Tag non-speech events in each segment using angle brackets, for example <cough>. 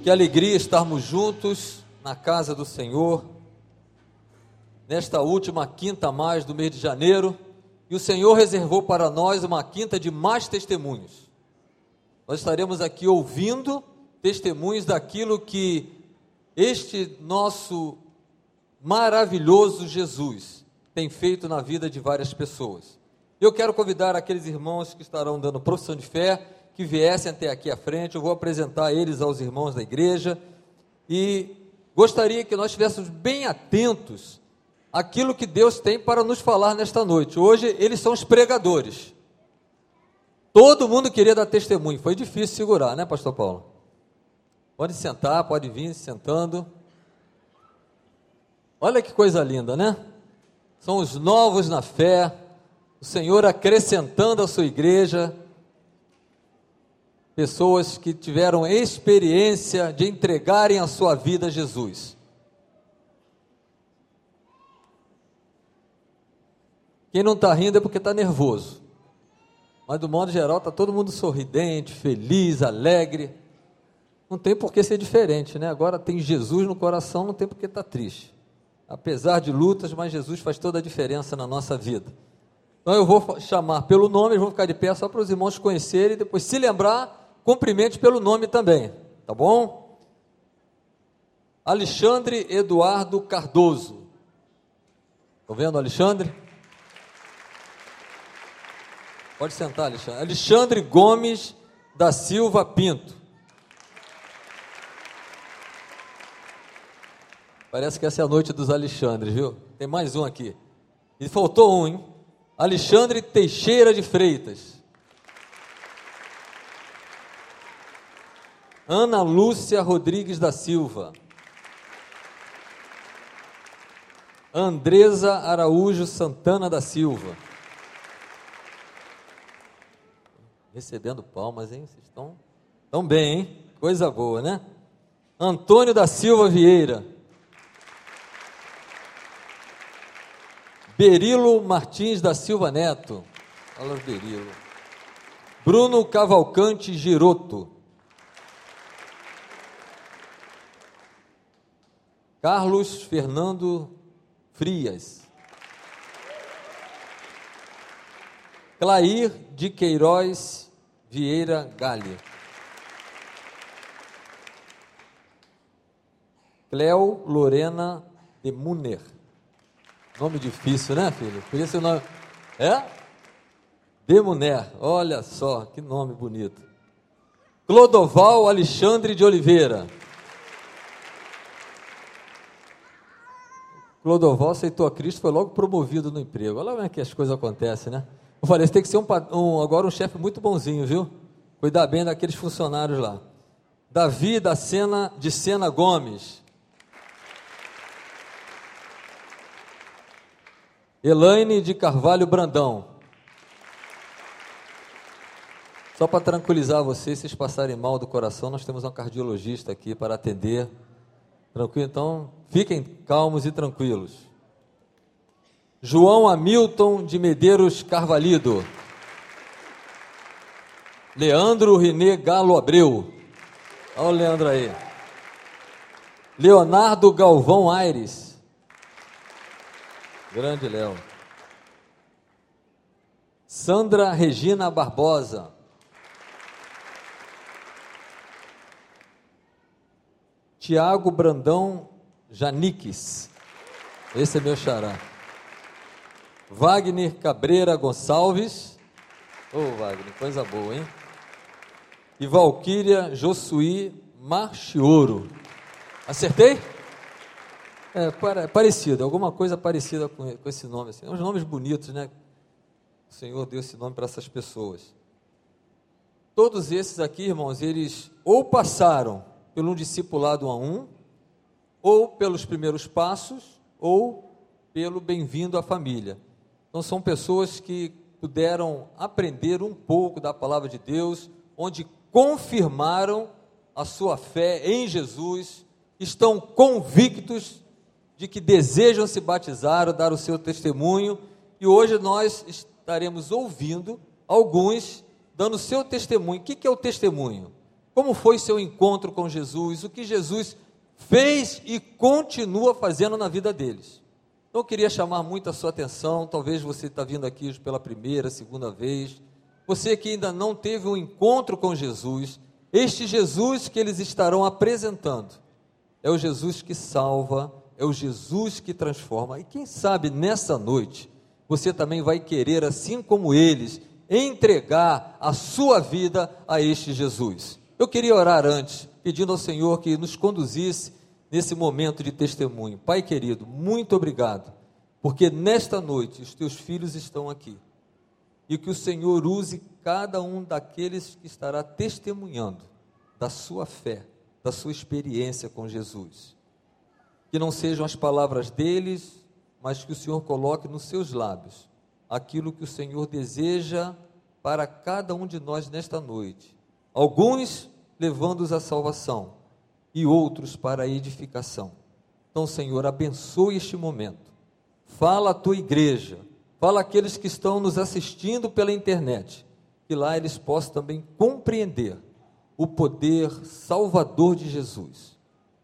Que alegria estarmos juntos na casa do Senhor, nesta última quinta mais do mês de janeiro, e o Senhor reservou para nós uma quinta de mais testemunhos. Nós estaremos aqui ouvindo testemunhos daquilo que este nosso maravilhoso Jesus tem feito na vida de várias pessoas. Eu quero convidar aqueles irmãos que estarão dando profissão de fé que viessem até aqui à frente. Eu vou apresentar eles aos irmãos da igreja e gostaria que nós estivéssemos bem atentos àquilo que Deus tem para nos falar nesta noite. Hoje eles são os pregadores. Todo mundo queria dar testemunho, foi difícil segurar, né, Pastor Paulo? Pode sentar, pode vir sentando. Olha que coisa linda, né? São os novos na fé, o Senhor acrescentando a sua igreja pessoas que tiveram experiência de entregarem a sua vida a Jesus. Quem não está rindo é porque está nervoso. Mas, do modo geral, está todo mundo sorridente, feliz, alegre. Não tem por que ser diferente, né? Agora tem Jesus no coração, não tem por que estar tá triste. Apesar de lutas, mas Jesus faz toda a diferença na nossa vida. Então eu vou chamar pelo nome, vão ficar de pé só para os irmãos conhecerem e depois, se lembrar, cumprimente pelo nome também, tá bom? Alexandre Eduardo Cardoso. Estão vendo, Alexandre? Pode sentar, Alexandre. Alexandre Gomes da Silva Pinto. Parece que essa é a noite dos Alexandres, viu? Tem mais um aqui. E faltou um, hein? Alexandre Teixeira de Freitas. Ana Lúcia Rodrigues da Silva. Andresa Araújo Santana da Silva. Recebendo palmas, hein? Vocês estão, estão bem, hein? Coisa boa, né? Antônio da Silva Vieira. Berilo Martins da Silva Neto. O Berilo. Bruno Cavalcante Giroto. Carlos Fernando Frias. Clair de Queiroz Vieira Galho. Cleo Lorena de Muner. Nome difícil, né, filho? Podia ser o nome. É? De Muner. Olha só, que nome bonito. Clodoval Alexandre de Oliveira. Clodoval aceitou a Cristo, foi logo promovido no emprego. Olha como é que as coisas acontecem, né? Eu falei, você tem que ser um, um, agora um chefe muito bonzinho, viu? Cuidar bem daqueles funcionários lá. Davi da Sena, de Sena Gomes. Elaine de Carvalho Brandão. Só para tranquilizar vocês, se vocês passarem mal do coração, nós temos um cardiologista aqui para atender. Tranquilo? Então, Fiquem calmos e tranquilos. João Hamilton de Medeiros Carvalido. Leandro Renê Galo Abreu. Olha o Leandro aí. Leonardo Galvão Aires. Grande Léo. Sandra Regina Barbosa. Tiago Brandão Janiques. Esse é meu xará. Wagner Cabreira Gonçalves. Ô oh, Wagner, coisa boa, hein? E Valquíria Josuí Marchioro. Acertei? É, parecido, alguma coisa parecida com, com esse nome. Assim. Uns nomes bonitos, né? O Senhor deu esse nome para essas pessoas. Todos esses aqui, irmãos, eles ou passaram pelo um discipulado a um, ou pelos primeiros passos, ou pelo bem-vindo à família. Então, são pessoas que puderam aprender um pouco da palavra de Deus, onde confirmaram a sua fé em Jesus, estão convictos de que desejam se batizar ou dar o seu testemunho, e hoje nós estaremos ouvindo alguns dando o seu testemunho. O que é o testemunho? como foi seu encontro com Jesus, o que Jesus fez e continua fazendo na vida deles. Eu queria chamar muito a sua atenção, talvez você está vindo aqui pela primeira, segunda vez, você que ainda não teve um encontro com Jesus, este Jesus que eles estarão apresentando é o Jesus que salva, é o Jesus que transforma. E quem sabe nessa noite você também vai querer, assim como eles, entregar a sua vida a este Jesus. Eu queria orar antes, pedindo ao Senhor que nos conduzisse nesse momento de testemunho. Pai querido, muito obrigado, porque nesta noite os teus filhos estão aqui. E que o Senhor use cada um daqueles que estará testemunhando da sua fé, da sua experiência com Jesus. Que não sejam as palavras deles, mas que o Senhor coloque nos seus lábios aquilo que o Senhor deseja para cada um de nós nesta noite. Alguns levando-os à salvação e outros para a edificação. Então, Senhor, abençoe este momento. Fala a tua igreja, fala aqueles que estão nos assistindo pela internet, que lá eles possam também compreender o poder salvador de Jesus,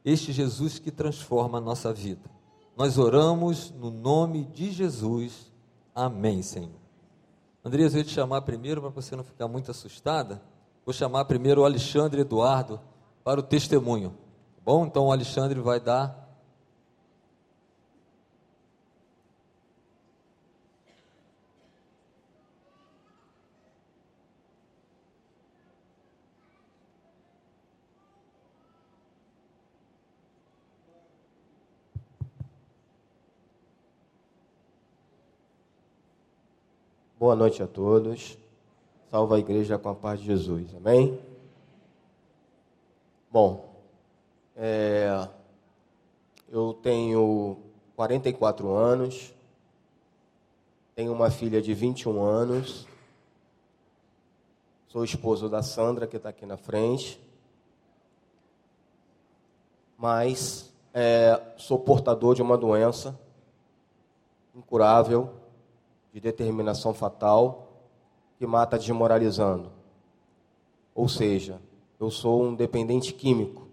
este Jesus que transforma a nossa vida. Nós oramos no nome de Jesus. Amém, Senhor. Andrias, eu ia te chamar primeiro para você não ficar muito assustada. Vou chamar primeiro o Alexandre Eduardo para o testemunho. Tá bom? Então o Alexandre vai dar Boa noite a todos. Salva a igreja com a paz de Jesus. Amém? Bom, é, eu tenho 44 anos, tenho uma filha de 21 anos, sou esposo da Sandra, que está aqui na frente, mas é, sou portador de uma doença incurável, de determinação fatal, que mata desmoralizando. Ou seja, eu sou um dependente químico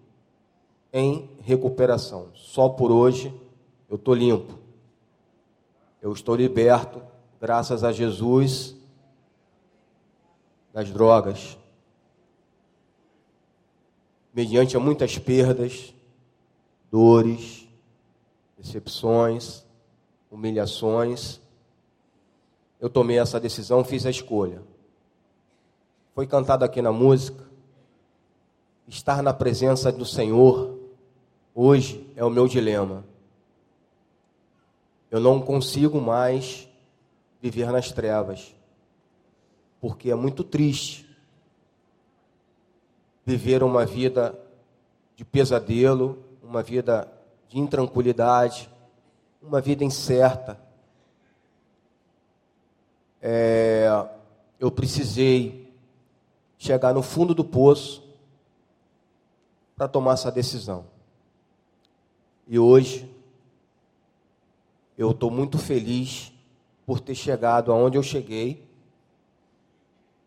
em recuperação. Só por hoje eu estou limpo. Eu estou liberto, graças a Jesus, das drogas. Mediante a muitas perdas, dores, decepções, humilhações, eu tomei essa decisão, fiz a escolha. Foi cantado aqui na música. Estar na presença do Senhor hoje é o meu dilema. Eu não consigo mais viver nas trevas, porque é muito triste viver uma vida de pesadelo, uma vida de intranquilidade, uma vida incerta é, eu precisei chegar no fundo do poço para tomar essa decisão. E hoje eu estou muito feliz por ter chegado aonde eu cheguei,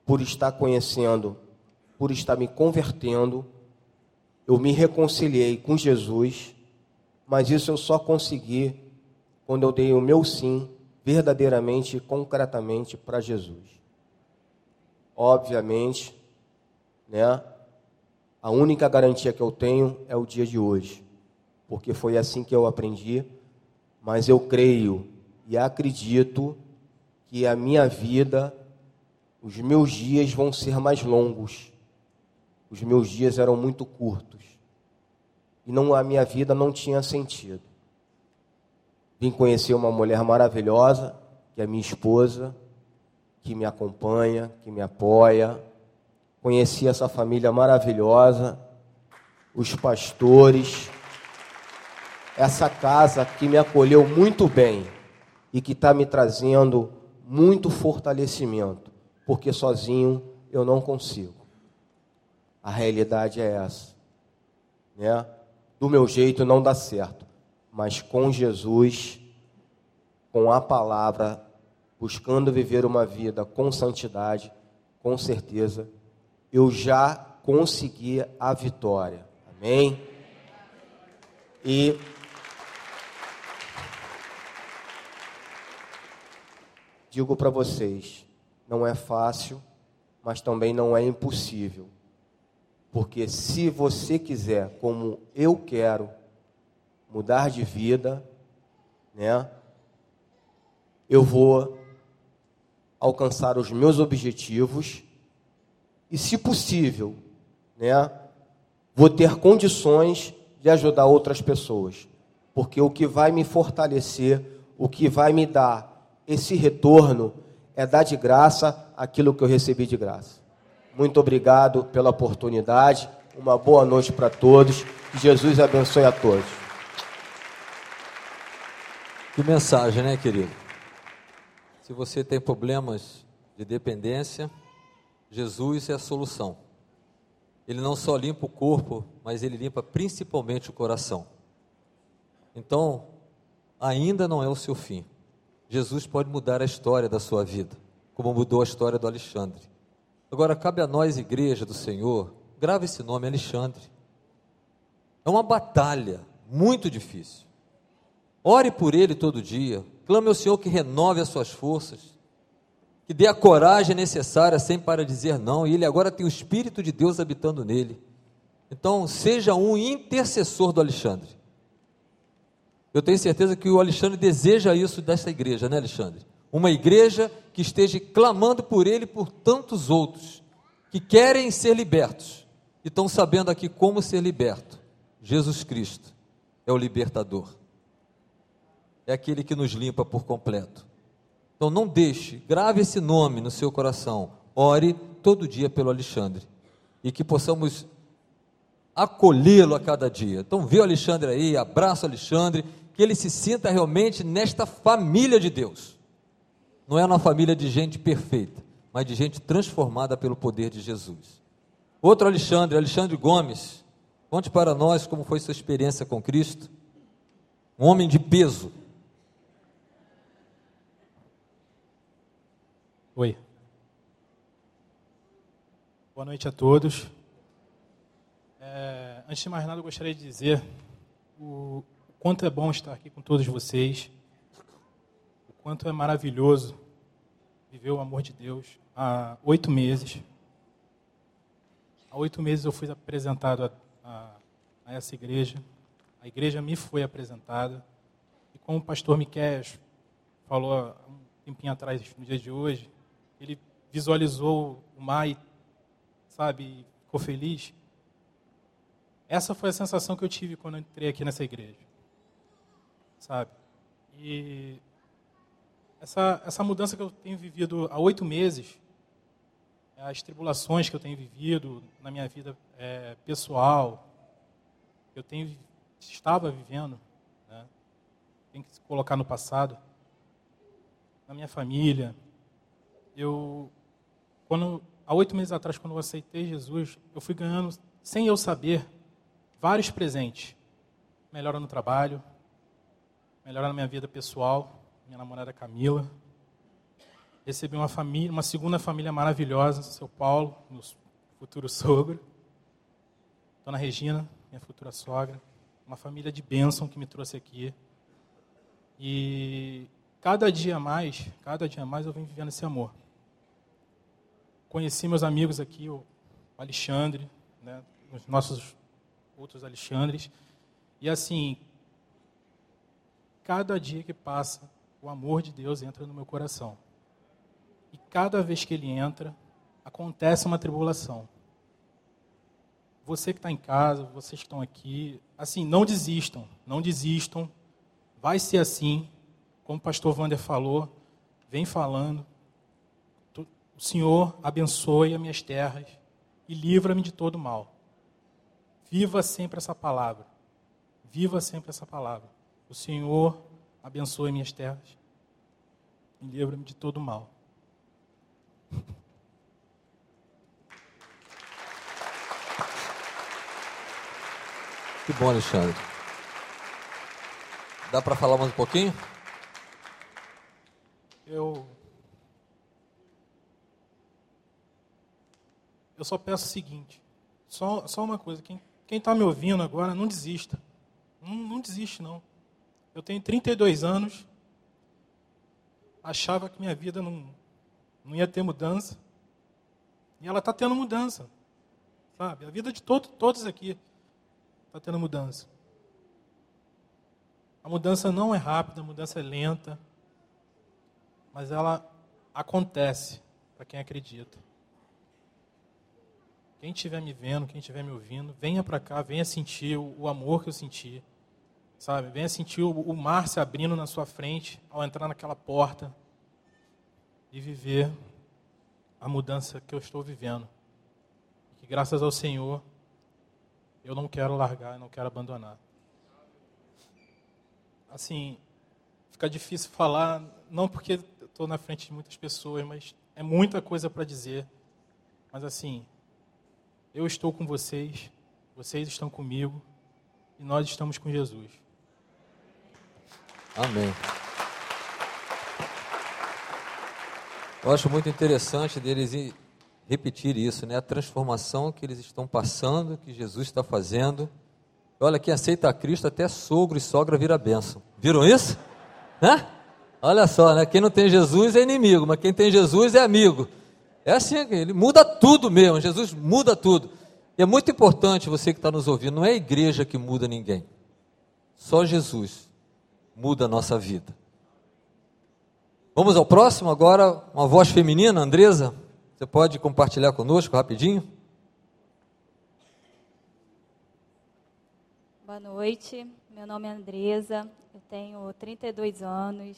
por estar conhecendo, por estar me convertendo. Eu me reconciliei com Jesus, mas isso eu só consegui quando eu dei o meu sim verdadeiramente e concretamente para Jesus. Obviamente, né? A única garantia que eu tenho é o dia de hoje, porque foi assim que eu aprendi, mas eu creio e acredito que a minha vida, os meus dias vão ser mais longos. Os meus dias eram muito curtos. E não a minha vida não tinha sentido. Vim conhecer uma mulher maravilhosa, que é minha esposa, que me acompanha, que me apoia. Conheci essa família maravilhosa, os pastores, essa casa que me acolheu muito bem e que está me trazendo muito fortalecimento, porque sozinho eu não consigo. A realidade é essa, né? Do meu jeito não dá certo mas com Jesus, com a palavra, buscando viver uma vida com santidade, com certeza, eu já conseguir a vitória. Amém? E digo para vocês, não é fácil, mas também não é impossível. Porque se você quiser, como eu quero, mudar de vida, né? Eu vou alcançar os meus objetivos e, se possível, né, vou ter condições de ajudar outras pessoas. Porque o que vai me fortalecer, o que vai me dar esse retorno é dar de graça aquilo que eu recebi de graça. Muito obrigado pela oportunidade. Uma boa noite para todos. Jesus abençoe a todos. Que mensagem, né, querido? Se você tem problemas de dependência, Jesus é a solução. Ele não só limpa o corpo, mas ele limpa principalmente o coração. Então, ainda não é o seu fim. Jesus pode mudar a história da sua vida, como mudou a história do Alexandre. Agora, cabe a nós, igreja do Senhor, grave esse nome Alexandre. É uma batalha muito difícil. Ore por ele todo dia, clame ao Senhor que renove as suas forças, que dê a coragem necessária sempre para dizer não, e ele agora tem o Espírito de Deus habitando nele. Então, seja um intercessor do Alexandre. Eu tenho certeza que o Alexandre deseja isso dessa igreja, né, Alexandre? Uma igreja que esteja clamando por ele e por tantos outros que querem ser libertos e estão sabendo aqui como ser liberto. Jesus Cristo é o libertador. É aquele que nos limpa por completo. Então não deixe, grave esse nome no seu coração. Ore todo dia pelo Alexandre e que possamos acolhê-lo a cada dia. Então vê o Alexandre aí, abraça o Alexandre, que ele se sinta realmente nesta família de Deus. Não é uma família de gente perfeita, mas de gente transformada pelo poder de Jesus. Outro Alexandre, Alexandre Gomes, conte para nós como foi sua experiência com Cristo. Um homem de peso, Oi. Boa noite a todos. É, antes de mais nada, eu gostaria de dizer o, quanto é bom estar aqui com todos vocês, o quanto é maravilhoso viver o amor de Deus há oito meses. Há oito meses eu fui apresentado a, a, a, essa igreja, a igreja me foi apresentada, e como o pastor Miquel falou há um tempinho atrás, no dia de hoje, ele visualizou o mar e, sabe, ficou feliz. Essa foi a sensação que eu tive quando eu entrei aqui nessa igreja. Sabe? E essa, essa mudança que eu tenho vivido há oito meses, as tribulações que eu tenho vivido na minha vida é, pessoal, eu tenho, estava vivendo, né? tem que se colocar no passado, na minha família, eu, quando, há oito meses atrás, quando eu aceitei Jesus, eu fui ganhando, sem eu saber, vários presentes. Melhora no trabalho, melhora na minha vida pessoal, minha namorada Camila. Recebi uma família, uma segunda família maravilhosa, seu Paulo, meu futuro sogro. Dona Regina, minha futura sogra. Uma família de bênção que me trouxe aqui. E cada dia mais, cada dia mais eu venho vivendo esse amor conheci meus amigos aqui, o Alexandre, né, os nossos outros Alexandres. E assim, cada dia que passa, o amor de Deus entra no meu coração. E cada vez que ele entra, acontece uma tribulação. Você que está em casa, vocês que estão aqui, assim, não desistam, não desistam. Vai ser assim, como o pastor Wander falou, vem falando. O Senhor abençoe as minhas terras e livra-me de todo mal. Viva sempre essa palavra. Viva sempre essa palavra. O Senhor abençoe minhas terras e livra-me de todo mal. Que bom, Alexandre. Dá para falar mais um pouquinho? Eu Eu só peço o seguinte: só, só uma coisa, quem está me ouvindo agora, não desista. Não, não desiste, não. Eu tenho 32 anos, achava que minha vida não, não ia ter mudança. E ela está tendo mudança. Sabe? A vida de todo, todos aqui está tendo mudança. A mudança não é rápida, a mudança é lenta. Mas ela acontece para quem acredita. Quem estiver me vendo, quem estiver me ouvindo, venha para cá, venha sentir o, amor que eu senti. Sabe? Venha sentir o, mar se abrindo na sua frente ao entrar naquela porta e viver a mudança que eu estou vivendo. Que graças ao Senhor eu não quero largar, não quero abandonar. Assim, fica difícil falar, não porque estou na frente de muitas pessoas, mas é muita coisa para dizer. Mas assim, eu estou com vocês, vocês estão comigo e nós estamos com Jesus. Amém. Eu acho muito interessante deles repetir isso, né? A transformação que eles estão passando, que Jesus está fazendo. Olha, quem aceita a Cristo, até sogro e sogra vira bênção. Viram isso? Né? Olha só, né? Quem não tem Jesus é inimigo, mas quem tem Jesus é amigo. É assim, ele muda tudo mesmo, Jesus muda tudo. E é muito importante você que está nos ouvindo, não é a igreja que muda ninguém. Só Jesus muda a nossa vida. Vamos ao próximo agora, uma voz feminina, Andresa. Você pode compartilhar conosco rapidinho? Boa noite, meu nome é Andresa, eu tenho 32 anos,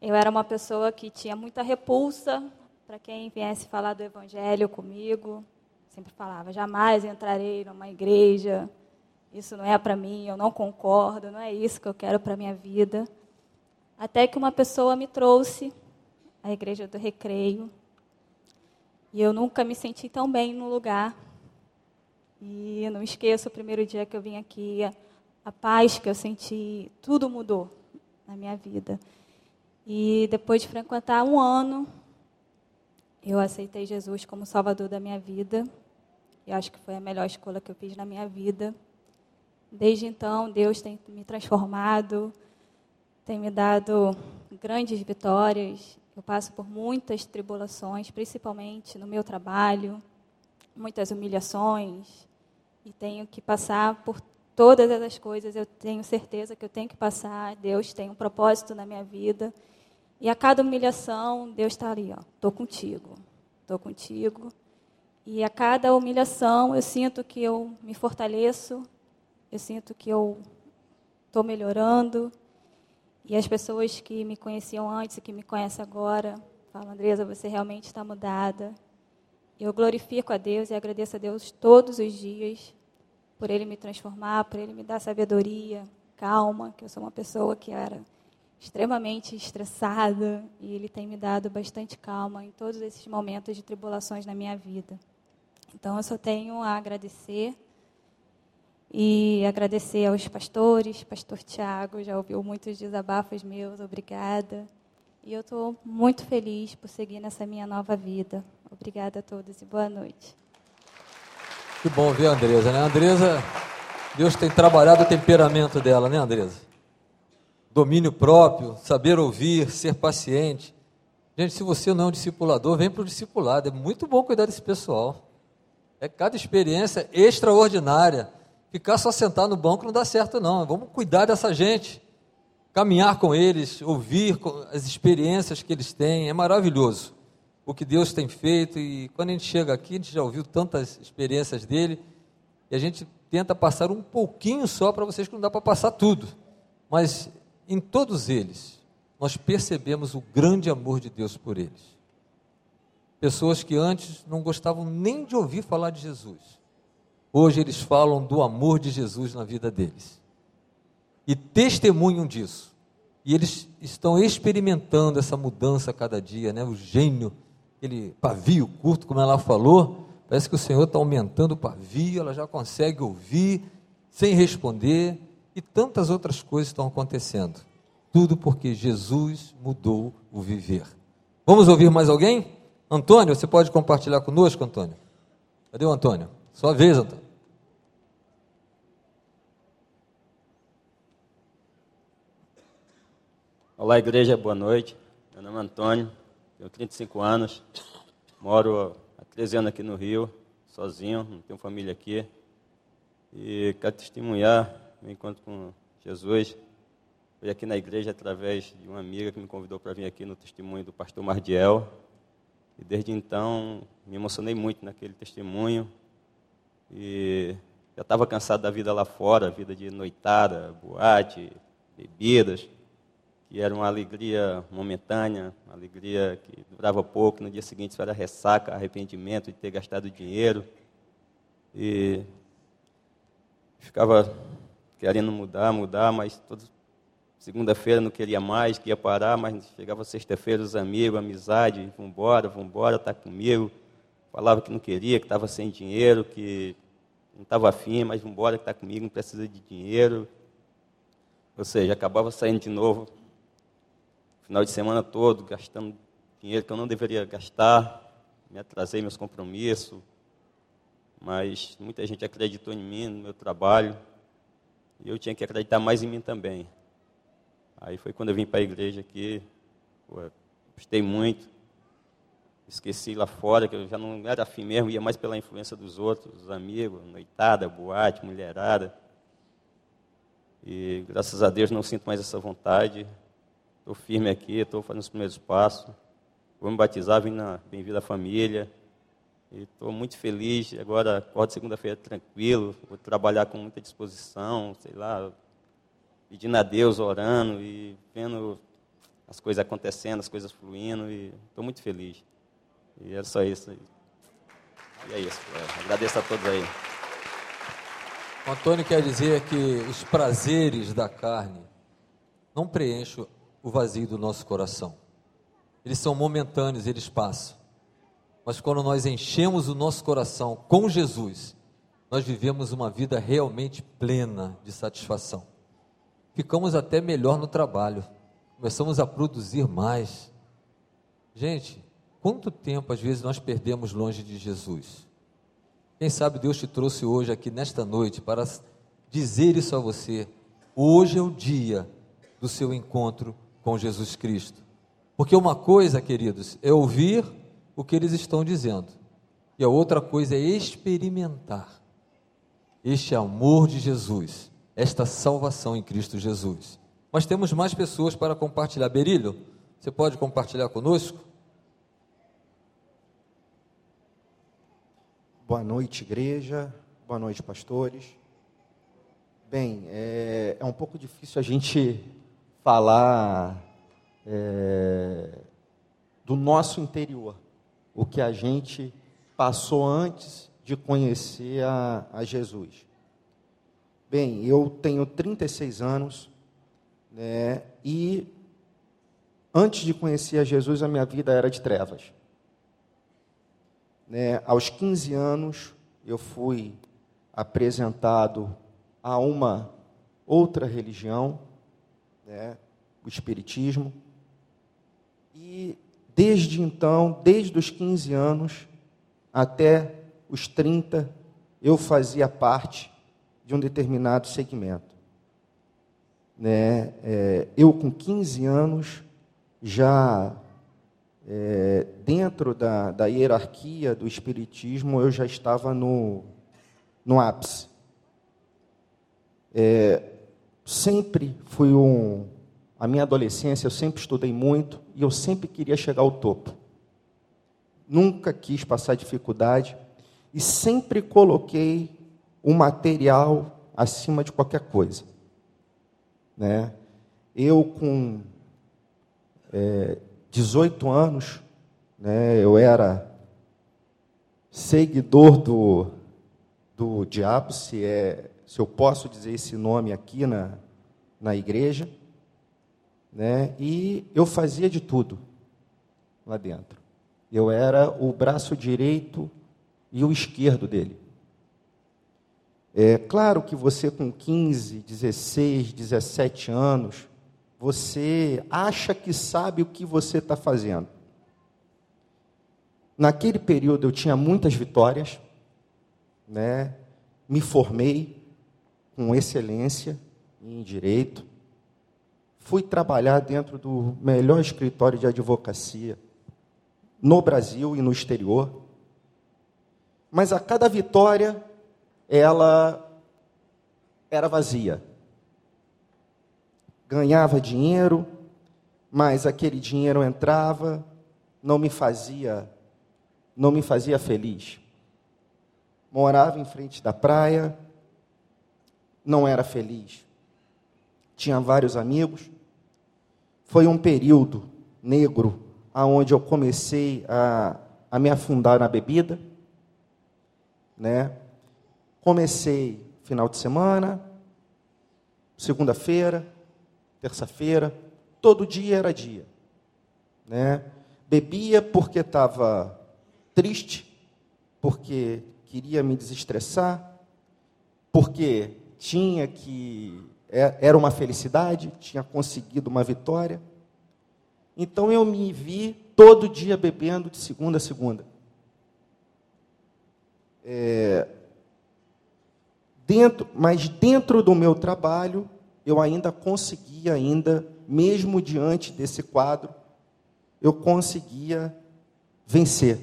eu era uma pessoa que tinha muita repulsa para quem viesse falar do Evangelho comigo. Sempre falava: jamais entrarei numa igreja, isso não é para mim, eu não concordo, não é isso que eu quero para minha vida. Até que uma pessoa me trouxe à igreja do recreio. E eu nunca me senti tão bem no lugar. E não esqueço o primeiro dia que eu vim aqui, a, a paz que eu senti, tudo mudou na minha vida. E depois de frequentar um ano, eu aceitei Jesus como Salvador da minha vida. E acho que foi a melhor escolha que eu fiz na minha vida. Desde então, Deus tem me transformado, tem me dado grandes vitórias. Eu passo por muitas tribulações, principalmente no meu trabalho, muitas humilhações, e tenho que passar por todas essas coisas. Eu tenho certeza que eu tenho que passar. Deus tem um propósito na minha vida. E a cada humilhação, Deus está ali, ó, estou contigo, estou contigo. E a cada humilhação, eu sinto que eu me fortaleço, eu sinto que eu estou melhorando. E as pessoas que me conheciam antes e que me conhecem agora, falam, Andresa, você realmente está mudada. Eu glorifico a Deus e agradeço a Deus todos os dias por Ele me transformar, por Ele me dar sabedoria, calma, que eu sou uma pessoa que era extremamente estressada e Ele tem me dado bastante calma em todos esses momentos de tribulações na minha vida. Então eu só tenho a agradecer e agradecer aos pastores, pastor Tiago, já ouviu muitos desabafos meus, obrigada. E eu estou muito feliz por seguir nessa minha nova vida. Obrigada a todos e boa noite. Que bom ver a Andresa, né? A Andresa, Deus tem trabalhado o temperamento dela, né, Andresa? Domínio próprio, saber ouvir, ser paciente. Gente, se você não é um discipulador, vem para o discipulado. É muito bom cuidar desse pessoal. É cada experiência extraordinária. Ficar só sentado no banco não dá certo, não. Vamos cuidar dessa gente. Caminhar com eles, ouvir as experiências que eles têm. É maravilhoso o que Deus tem feito. E quando a gente chega aqui, a gente já ouviu tantas experiências dele. E a gente tenta passar um pouquinho só para vocês, que não dá para passar tudo. Mas em todos eles, nós percebemos o grande amor de Deus por eles. Pessoas que antes não gostavam nem de ouvir falar de Jesus. Hoje eles falam do amor de Jesus na vida deles. E testemunham disso. E eles estão experimentando essa mudança a cada dia, né? O gênio, aquele pavio curto, como ela falou, parece que o Senhor está aumentando o pavio, ela já consegue ouvir sem responder, e tantas outras coisas estão acontecendo. Tudo porque Jesus mudou o viver. Vamos ouvir mais alguém? Antônio, você pode compartilhar conosco, Antônio? Cadê o Antônio? Sua vez, Antônio. Olá, igreja, boa noite. Meu nome é Antônio, tenho 35 anos, moro há 13 anos aqui no Rio, sozinho, não tenho família aqui. E quero testemunhar meu encontro com Jesus. Fui aqui na igreja através de uma amiga que me convidou para vir aqui no testemunho do pastor Mardiel. E desde então me emocionei muito naquele testemunho. E já estava cansado da vida lá fora, vida de noitada, boate, bebidas que era uma alegria momentânea, uma alegria que durava pouco, no dia seguinte isso era ressaca, arrependimento de ter gastado dinheiro. E ficava querendo mudar, mudar, mas toda segunda-feira não queria mais, queria parar, mas chegava sexta-feira os amigos, amizade, vambora, vambora, tá comigo. Falava que não queria, que estava sem dinheiro, que não estava afim, mas vambora, que está comigo, não precisa de dinheiro. Ou seja, acabava saindo de novo final de semana todo gastando dinheiro que eu não deveria gastar, me atrasei meus compromissos, mas muita gente acreditou em mim, no meu trabalho, e eu tinha que acreditar mais em mim também. Aí foi quando eu vim para a igreja aqui, gostei muito, esqueci lá fora, que eu já não era afim mesmo, ia mais pela influência dos outros, dos amigos, noitada, boate, mulherada. E graças a Deus não sinto mais essa vontade, Estou firme aqui, estou fazendo os primeiros passos. Vou me batizar, vim na Bem-vindo à Família. Estou muito feliz. Agora, acordo segunda-feira tranquilo. Vou trabalhar com muita disposição, sei lá, pedindo a Deus, orando e vendo as coisas acontecendo, as coisas fluindo. E estou muito feliz. E é só isso. E é isso. É, agradeço a todos aí. O Antônio quer dizer que os prazeres da carne não preenchem o vazio do nosso coração. Eles são momentâneos, eles passam. Mas quando nós enchemos o nosso coração com Jesus, nós vivemos uma vida realmente plena de satisfação. Ficamos até melhor no trabalho, começamos a produzir mais. Gente, quanto tempo às vezes nós perdemos longe de Jesus? Quem sabe Deus te trouxe hoje aqui nesta noite para dizer isso a você. Hoje é o dia do seu encontro com Jesus Cristo. Porque uma coisa, queridos, é ouvir o que eles estão dizendo, e a outra coisa é experimentar este amor de Jesus, esta salvação em Cristo Jesus. Mas temos mais pessoas para compartilhar. Berílio, você pode compartilhar conosco? Boa noite, igreja. Boa noite, pastores. Bem, é, é um pouco difícil a gente falar é, do nosso interior, o que a gente passou antes de conhecer a, a Jesus. Bem, eu tenho 36 anos, né, e antes de conhecer a Jesus, a minha vida era de trevas. Né, aos 15 anos, eu fui apresentado a uma outra religião, né, o Espiritismo. E desde então, desde os 15 anos até os 30, eu fazia parte de um determinado segmento. Né? É, eu, com 15 anos, já é, dentro da, da hierarquia do Espiritismo, eu já estava no, no ápice. É, sempre fui um, a minha adolescência eu sempre estudei muito e eu sempre queria chegar ao topo. Nunca quis passar dificuldade e sempre coloquei o material acima de qualquer coisa. Né? Eu, com é, 18 anos, né, eu era seguidor do, do diabo, se, é, se eu posso dizer esse nome aqui na, na igreja né? E eu fazia de tudo lá dentro. Eu era o braço direito e o esquerdo dele. É claro que você com 15, 16, 17 anos, você acha que sabe o que você está fazendo. Naquele período eu tinha muitas vitórias, né? Me formei com excelência em direito. Fui trabalhar dentro do melhor escritório de advocacia no Brasil e no exterior. Mas a cada vitória, ela era vazia. Ganhava dinheiro, mas aquele dinheiro entrava, não me fazia não me fazia feliz. Morava em frente da praia, não era feliz. Tinha vários amigos. Foi um período negro aonde eu comecei a, a me afundar na bebida, né? Comecei final de semana, segunda-feira, terça-feira, todo dia era dia, né? Bebia porque estava triste, porque queria me desestressar, porque tinha que era uma felicidade, tinha conseguido uma vitória. Então eu me vi todo dia bebendo de segunda a segunda. É, dentro, mas dentro do meu trabalho, eu ainda conseguia, ainda, mesmo diante desse quadro, eu conseguia vencer.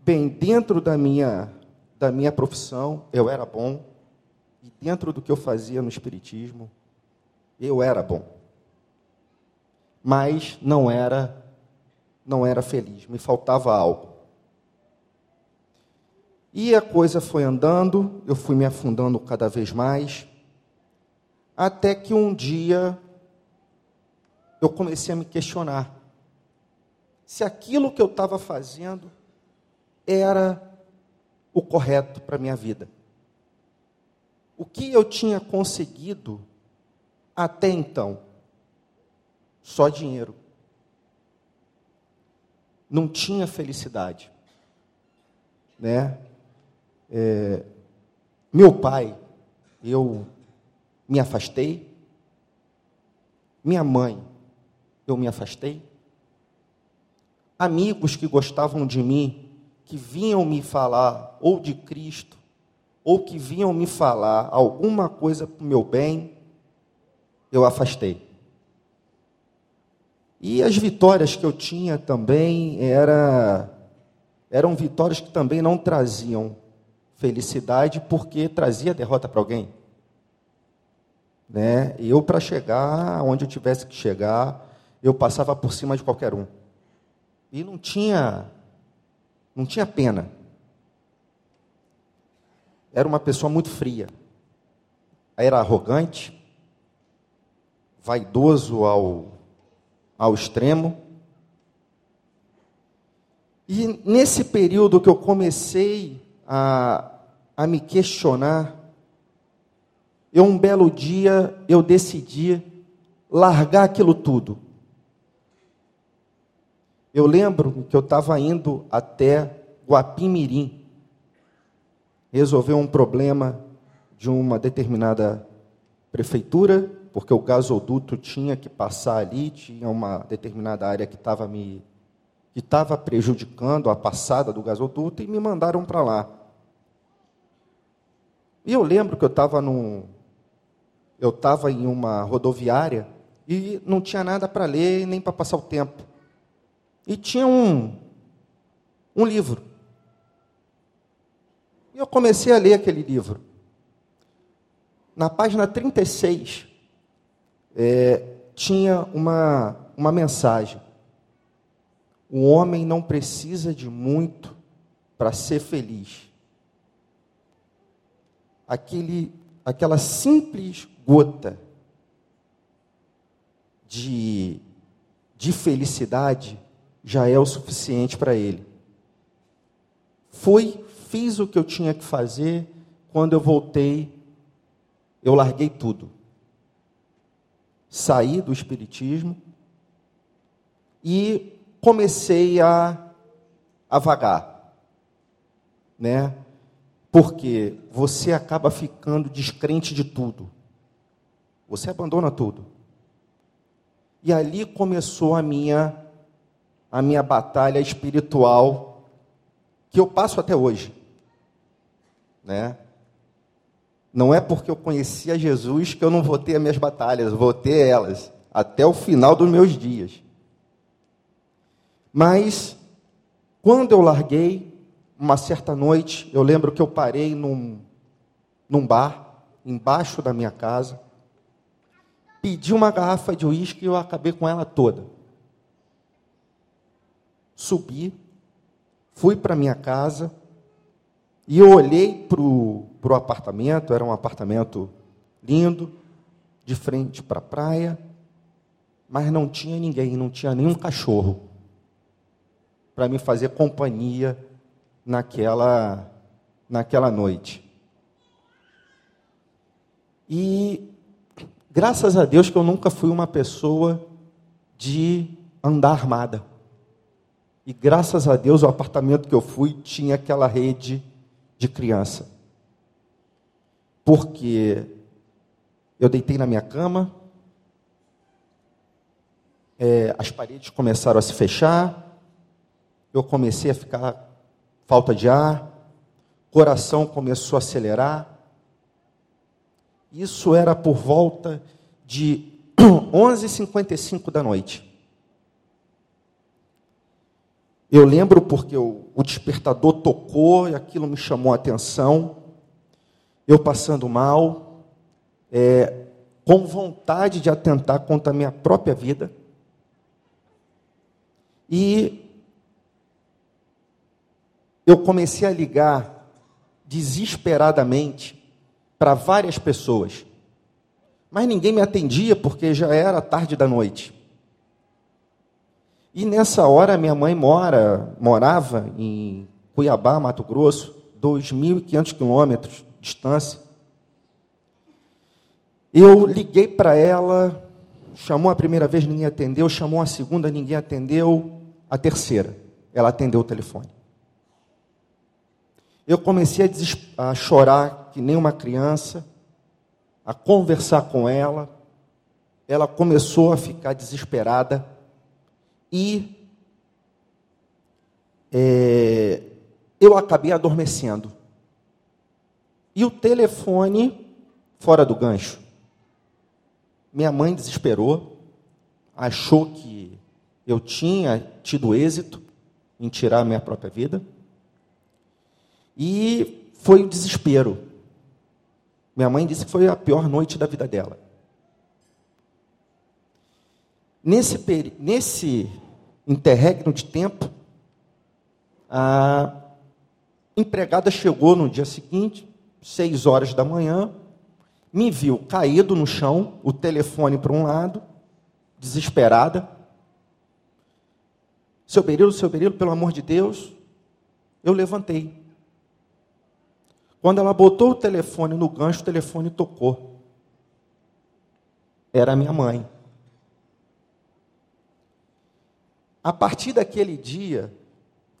Bem, dentro da minha, da minha profissão, eu era bom, e dentro do que eu fazia no Espiritismo, eu era bom mas não era não era feliz, me faltava algo. E a coisa foi andando, eu fui me afundando cada vez mais, até que um dia eu comecei a me questionar se aquilo que eu estava fazendo era o correto para a minha vida. O que eu tinha conseguido até então só dinheiro. Não tinha felicidade. Né? É, meu pai, eu me afastei. Minha mãe, eu me afastei. Amigos que gostavam de mim, que vinham me falar ou de Cristo, ou que vinham me falar alguma coisa para o meu bem, eu afastei. E as vitórias que eu tinha também era, eram vitórias que também não traziam felicidade, porque trazia derrota para alguém. Né? Eu, para chegar onde eu tivesse que chegar, eu passava por cima de qualquer um. E não tinha, não tinha pena. Era uma pessoa muito fria. Era arrogante, vaidoso ao ao extremo. E nesse período que eu comecei a, a me questionar, eu um belo dia eu decidi largar aquilo tudo. Eu lembro que eu estava indo até Guapimirim resolver um problema de uma determinada prefeitura porque o gasoduto tinha que passar ali, tinha uma determinada área que estava me que estava prejudicando a passada do gasoduto e me mandaram para lá. E eu lembro que eu estava num eu estava em uma rodoviária e não tinha nada para ler nem para passar o tempo. E tinha um um livro. E eu comecei a ler aquele livro. Na página 36, é, tinha uma, uma mensagem. O homem não precisa de muito para ser feliz. Aquele, aquela simples gota de, de felicidade já é o suficiente para ele. Fui, fiz o que eu tinha que fazer, quando eu voltei, eu larguei tudo saí do Espiritismo e comecei a, a vagar. Né? Porque você acaba ficando descrente de tudo. Você abandona tudo. E ali começou a minha a minha batalha espiritual, que que eu passo até hoje. Né? Não é porque eu conhecia Jesus que eu não vou ter as minhas batalhas, vou ter elas até o final dos meus dias. Mas quando eu larguei, uma certa noite, eu lembro que eu parei num, num bar, embaixo da minha casa, pedi uma garrafa de uísque e eu acabei com ela toda. Subi, fui para minha casa e eu olhei para o apartamento, era um apartamento lindo, de frente para a praia, mas não tinha ninguém, não tinha nenhum cachorro para me fazer companhia naquela, naquela noite. E graças a Deus que eu nunca fui uma pessoa de andar armada. E graças a Deus o apartamento que eu fui tinha aquela rede de criança. Porque eu deitei na minha cama, é, as paredes começaram a se fechar, eu comecei a ficar falta de ar, coração começou a acelerar. Isso era por volta de <clears throat> 11h55 da noite. Eu lembro porque o, o despertador tocou e aquilo me chamou a atenção. Eu passando mal, é, com vontade de atentar contra a minha própria vida. E eu comecei a ligar desesperadamente para várias pessoas. Mas ninguém me atendia porque já era tarde da noite. E nessa hora minha mãe mora, morava em Cuiabá, Mato Grosso, 2.500 quilômetros de distância. Eu liguei para ela, chamou a primeira vez, ninguém atendeu, chamou a segunda, ninguém atendeu, a terceira, ela atendeu o telefone eu comecei a, a chorar que nem uma criança, a conversar com ela. Ela começou a ficar desesperada e é, eu acabei adormecendo. E o telefone fora do gancho. Minha mãe desesperou, achou que eu tinha tido êxito em tirar a minha própria vida. E foi o desespero. Minha mãe disse que foi a pior noite da vida dela. Nesse, nesse interregno de tempo, a empregada chegou no dia seguinte, seis horas da manhã, me viu caído no chão, o telefone para um lado, desesperada. Seu Berilo, seu Berilo, pelo amor de Deus, eu levantei. Quando ela botou o telefone no gancho, o telefone tocou. Era minha mãe. A partir daquele dia,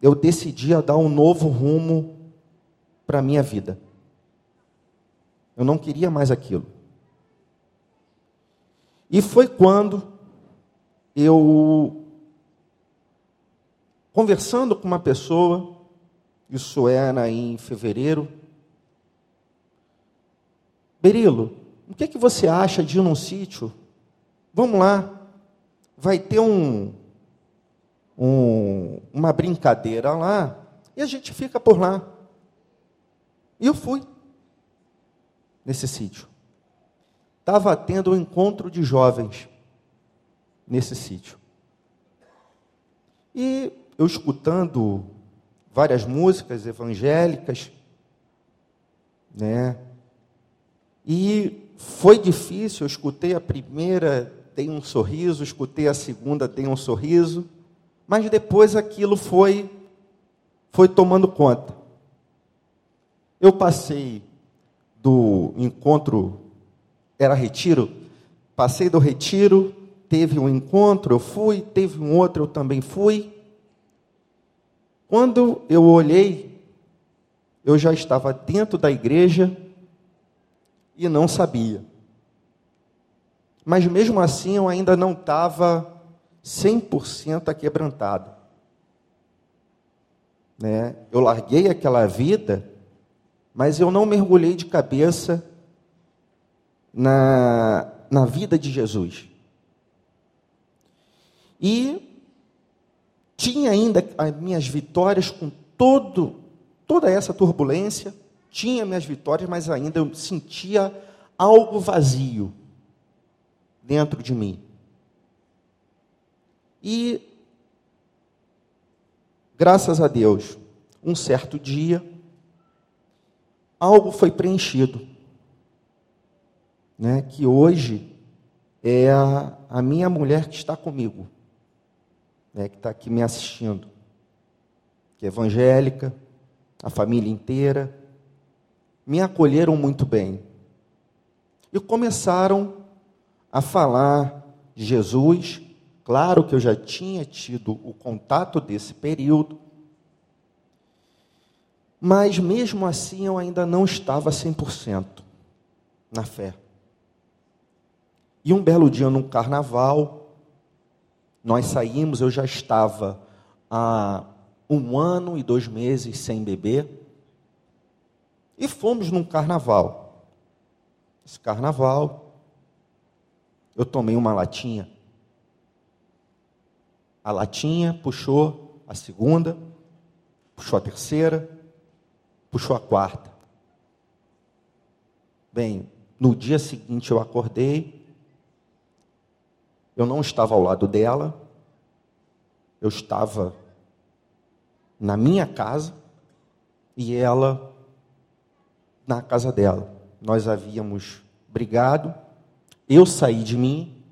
eu decidi a dar um novo rumo para a minha vida. Eu não queria mais aquilo. E foi quando eu, conversando com uma pessoa, isso era em fevereiro, Berilo, o que, é que você acha de ir num sítio? Vamos lá, vai ter um, um, uma brincadeira lá e a gente fica por lá. E eu fui nesse sítio. Estava tendo um encontro de jovens nesse sítio. E eu escutando várias músicas evangélicas, né? E foi difícil, eu escutei a primeira, dei um sorriso, escutei a segunda, dei um sorriso, mas depois aquilo foi foi tomando conta. Eu passei do encontro era retiro, passei do retiro, teve um encontro, eu fui, teve um outro, eu também fui. Quando eu olhei, eu já estava dentro da igreja, e não sabia. Mas mesmo assim eu ainda não estava 100% aquebrantado. né? Eu larguei aquela vida, mas eu não mergulhei de cabeça na, na vida de Jesus. E tinha ainda as minhas vitórias com todo, toda essa turbulência, tinha minhas vitórias, mas ainda eu sentia algo vazio dentro de mim. E, graças a Deus, um certo dia, algo foi preenchido. Né, que hoje é a, a minha mulher que está comigo, né, que está aqui me assistindo, que é evangélica, a família inteira, me acolheram muito bem. E começaram a falar de Jesus. Claro que eu já tinha tido o contato desse período, mas mesmo assim eu ainda não estava 100% na fé. E um belo dia, num carnaval, nós saímos, eu já estava há um ano e dois meses sem beber, e fomos num carnaval. Esse carnaval, eu tomei uma latinha. A latinha puxou a segunda, puxou a terceira, puxou a quarta. Bem, no dia seguinte eu acordei, eu não estava ao lado dela, eu estava na minha casa e ela na casa dela. Nós havíamos brigado, eu saí de mim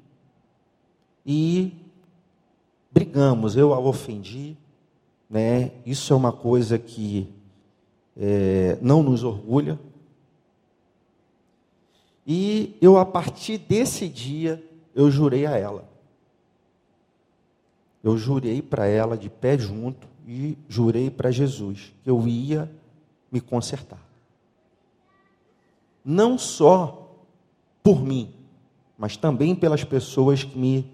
e brigamos, eu a ofendi, né? Isso é uma coisa que é, não nos orgulha. E eu, a partir desse dia, eu jurei a ela. Eu jurei para ela de pé junto e jurei para Jesus que eu ia me consertar. Não só por mim, mas também pelas pessoas que me,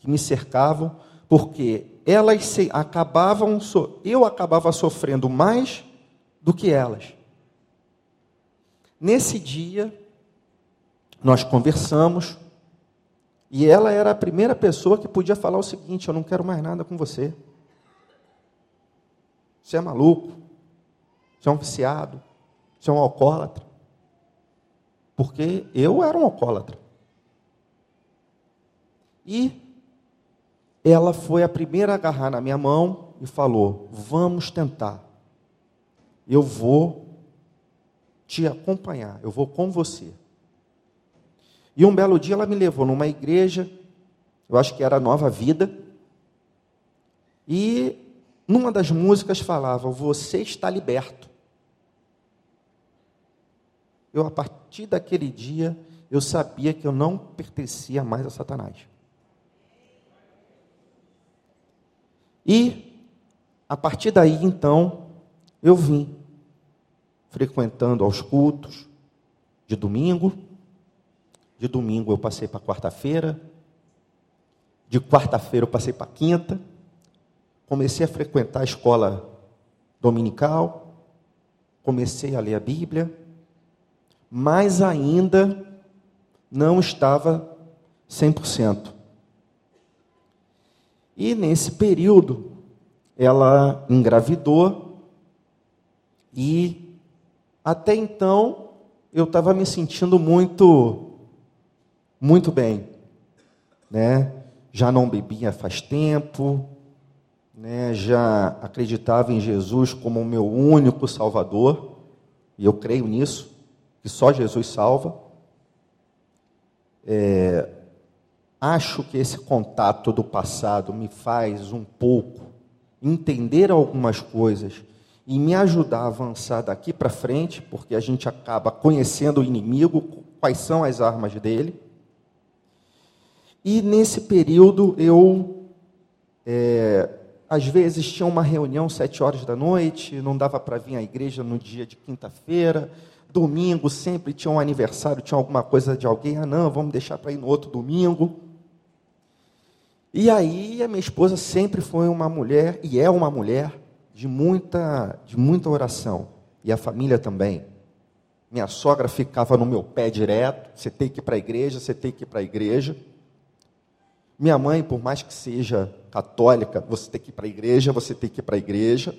que me cercavam, porque elas se, acabavam, eu acabava sofrendo mais do que elas. Nesse dia, nós conversamos, e ela era a primeira pessoa que podia falar o seguinte: Eu não quero mais nada com você. Você é maluco, você é um viciado, você é um alcoólatra. Porque eu era um alcoólatra. E ela foi a primeira a agarrar na minha mão e falou: Vamos tentar. Eu vou te acompanhar, eu vou com você. E um belo dia ela me levou numa igreja, eu acho que era Nova Vida, e numa das músicas falava: Você está liberto. Eu, a partir daquele dia, eu sabia que eu não pertencia mais a Satanás. E, a partir daí, então, eu vim frequentando aos cultos de domingo. De domingo eu passei para quarta-feira. De quarta-feira eu passei para quinta. Comecei a frequentar a escola dominical. Comecei a ler a Bíblia. Mas ainda não estava 100%. E nesse período, ela engravidou e até então eu estava me sentindo muito, muito bem, né? Já não bebia faz tempo, né? Já acreditava em Jesus como o meu único Salvador e eu creio nisso, que só Jesus salva. É, acho que esse contato do passado me faz um pouco entender algumas coisas e me ajudar a avançar daqui para frente, porque a gente acaba conhecendo o inimigo, quais são as armas dele. E nesse período eu, é, às vezes, tinha uma reunião sete horas da noite, não dava para vir à igreja no dia de quinta-feira, domingo sempre tinha um aniversário, tinha alguma coisa de alguém, ah não, vamos deixar para ir no outro domingo. E aí a minha esposa sempre foi uma mulher, e é uma mulher, de muita, de muita oração, e a família também. Minha sogra ficava no meu pé direto: você tem que ir para a igreja, você tem que ir para a igreja. Minha mãe, por mais que seja católica, você tem que ir para a igreja, você tem que ir para a igreja.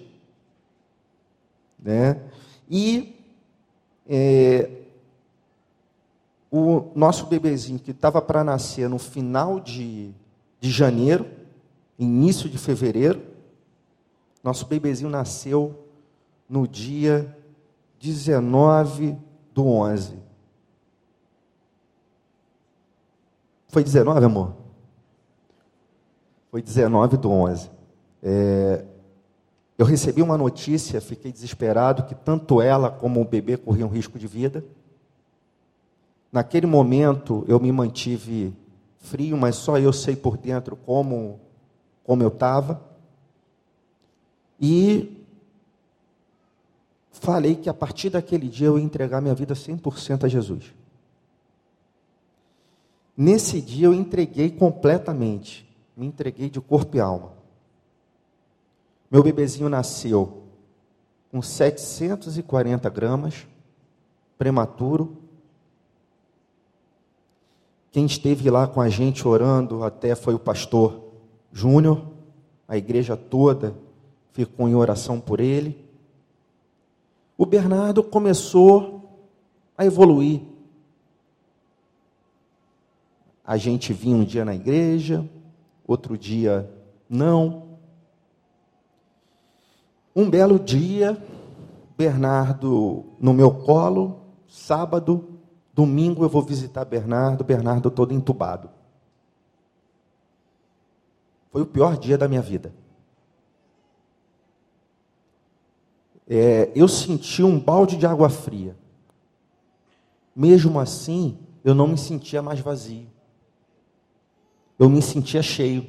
Né? E é, o nosso bebezinho que estava para nascer no final de, de janeiro, início de fevereiro, nosso bebezinho nasceu no dia 19 do 11. Foi 19, amor? Foi 19 do 11. É, eu recebi uma notícia, fiquei desesperado, que tanto ela como o bebê corriam risco de vida. Naquele momento eu me mantive frio, mas só eu sei por dentro como, como eu estava. E falei que a partir daquele dia eu ia entregar minha vida 100% a Jesus. Nesse dia eu entreguei completamente, me entreguei de corpo e alma. Meu bebezinho nasceu com 740 gramas, prematuro. Quem esteve lá com a gente orando até foi o pastor Júnior, a igreja toda ficou em oração por ele o Bernardo começou a evoluir. A gente vinha um dia na igreja, outro dia não. Um belo dia, Bernardo no meu colo, sábado, domingo eu vou visitar Bernardo, Bernardo todo entubado. Foi o pior dia da minha vida. é, eu senti um balde de água fria. Mesmo assim, eu não me sentia mais vazio. Eu me sentia cheio.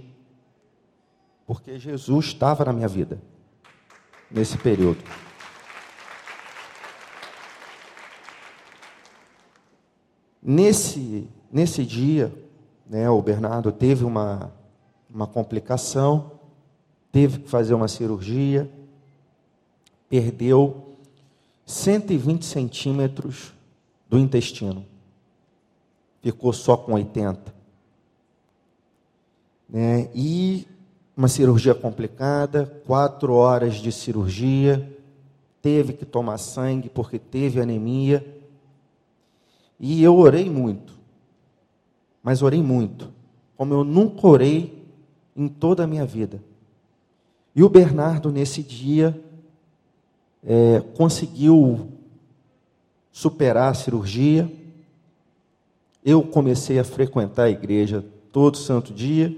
Porque Jesus estava na minha vida nesse período. Nesse, nesse dia, né, o Bernardo teve uma, uma complicação, teve que fazer uma cirurgia perdeu 120 centímetros do intestino. Ficou só com 80. Né? E uma cirurgia complicada, quatro horas de cirurgia, teve que tomar sangue porque teve anemia. E eu orei muito, mas orei muito, como eu nunca orei em toda a minha vida. E o Bernardo, nesse dia, é, conseguiu superar a cirurgia. Eu comecei a frequentar a igreja todo santo dia.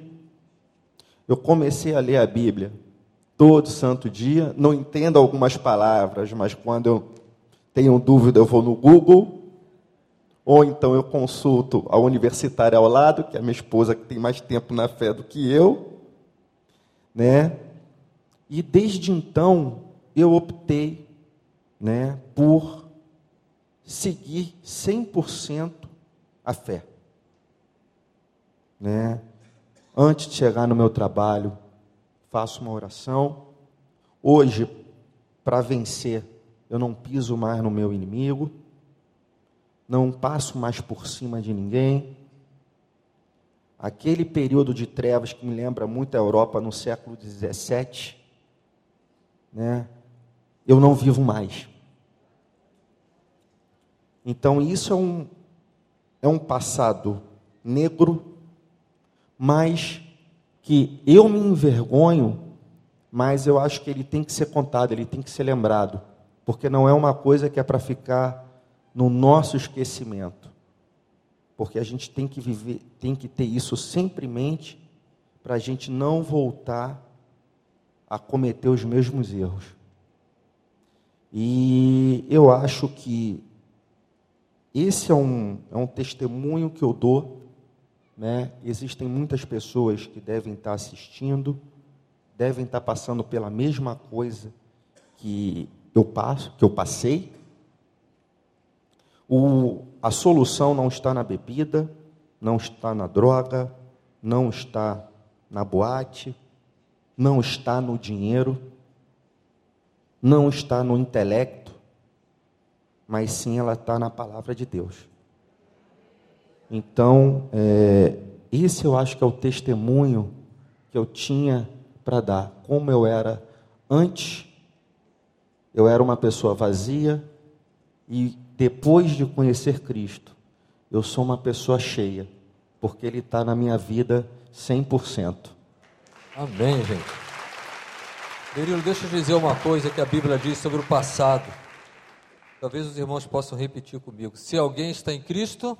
Eu comecei a ler a Bíblia todo santo dia. Não entendo algumas palavras, mas quando eu tenho dúvida, eu vou no Google. Ou então eu consulto a universitária ao lado, que é a minha esposa que tem mais tempo na fé do que eu, né? E desde então eu optei né, por seguir 100% a fé. Né? Antes de chegar no meu trabalho, faço uma oração. Hoje, para vencer, eu não piso mais no meu inimigo, não passo mais por cima de ninguém. Aquele período de trevas que me lembra muito a Europa no século XVII, né? eu não vivo mais. Então, isso é um, é um passado negro, mas que eu me envergonho, mas eu acho que ele tem que ser contado, ele tem que ser lembrado, porque não é uma coisa que é para ficar no nosso esquecimento. Porque a gente tem que viver, tem que ter isso sempre em mente para a gente não voltar a cometer os mesmos erros. E eu acho que esse é um, é um testemunho que eu dou. Né? Existem muitas pessoas que devem estar assistindo, devem estar passando pela mesma coisa que eu passo, que eu passei. O, a solução não está na bebida, não está na droga, não está na boate, não está no dinheiro não está no intelecto, mas sim ela está na palavra de Deus. Então, é, esse eu acho que é o testemunho que eu tinha para dar. Como eu era antes, eu era uma pessoa vazia, e depois de conhecer Cristo, eu sou uma pessoa cheia, porque Ele está na minha vida 100%. Amém, gente. Berilo, deixa eu dizer uma coisa que a Bíblia diz sobre o passado. Talvez os irmãos possam repetir comigo. Se alguém está em Cristo,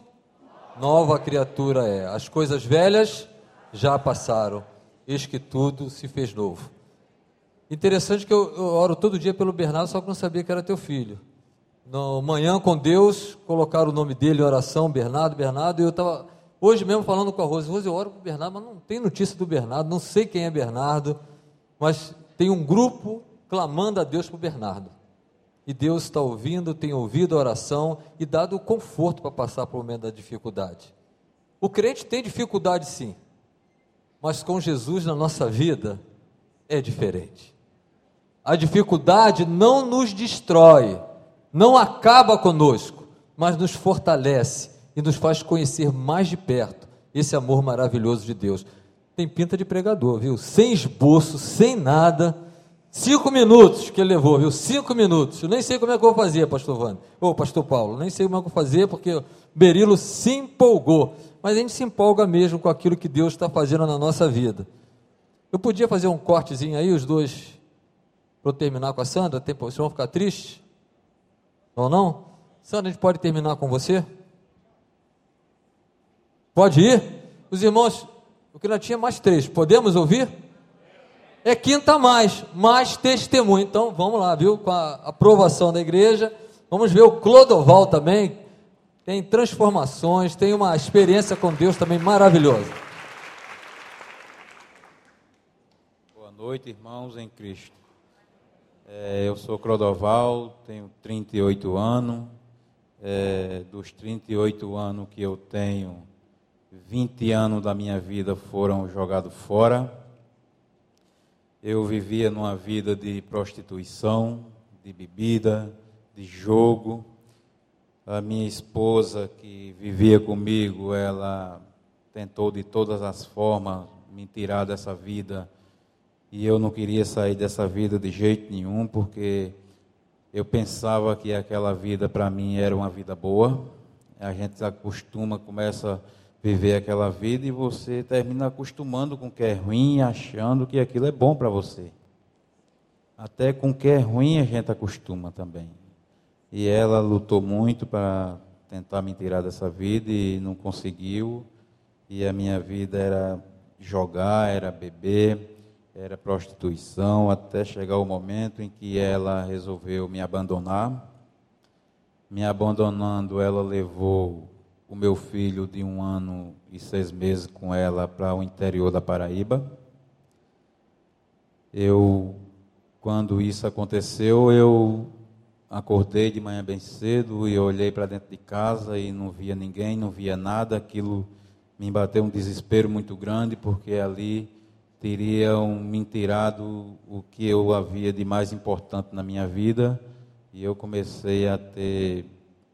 nova criatura é. As coisas velhas já passaram, eis que tudo se fez novo. Interessante que eu, eu oro todo dia pelo Bernardo, só que não sabia que era teu filho. No Manhã com Deus, colocaram o nome dele em oração, Bernardo, Bernardo, e eu estava hoje mesmo falando com a Rose, Rose, eu oro para o Bernardo, mas não tem notícia do Bernardo, não sei quem é Bernardo, mas tem um grupo clamando a Deus para o Bernardo. E Deus está ouvindo, tem ouvido a oração e dado o conforto para passar um momento da dificuldade. O crente tem dificuldade sim, mas com Jesus na nossa vida é diferente. A dificuldade não nos destrói, não acaba conosco, mas nos fortalece e nos faz conhecer mais de perto esse amor maravilhoso de Deus. Tem pinta de pregador, viu? Sem esboço, sem nada. Cinco minutos que ele levou, viu? Cinco minutos. Eu nem sei como é que eu vou fazer, pastor Vando. Ou pastor Paulo, nem sei como é que eu vou fazer, porque Berilo se empolgou. Mas a gente se empolga mesmo com aquilo que Deus está fazendo na nossa vida. Eu podia fazer um cortezinho aí, os dois, para eu terminar com a Sandra? Tem, vocês vão ficar tristes? Não, não? Sandra, a gente pode terminar com você? Pode ir? Os irmãos, o que nós tinha mais três, podemos ouvir? É quinta mais, mais testemunho. Então vamos lá, viu? Com a aprovação da igreja. Vamos ver o Clodoval também. Tem transformações, tem uma experiência com Deus também maravilhosa. Boa noite, irmãos em Cristo. É, eu sou Clodoval, tenho 38 anos. É, dos 38 anos que eu tenho, 20 anos da minha vida foram jogados fora. Eu vivia numa vida de prostituição, de bebida, de jogo. A minha esposa, que vivia comigo, ela tentou de todas as formas me tirar dessa vida. E eu não queria sair dessa vida de jeito nenhum, porque eu pensava que aquela vida para mim era uma vida boa. A gente acostuma, começa a viver aquela vida e você termina acostumando com o que é ruim, achando que aquilo é bom para você. Até com o que é ruim a gente acostuma também. E ela lutou muito para tentar me tirar dessa vida e não conseguiu. E a minha vida era jogar, era beber, era prostituição, até chegar o momento em que ela resolveu me abandonar. Me abandonando, ela levou o meu filho de um ano e seis meses com ela para o interior da Paraíba. Eu, quando isso aconteceu, eu acordei de manhã bem cedo e olhei para dentro de casa e não via ninguém, não via nada. Aquilo me bateu um desespero muito grande, porque ali teriam me tirado o que eu havia de mais importante na minha vida. E eu comecei a ter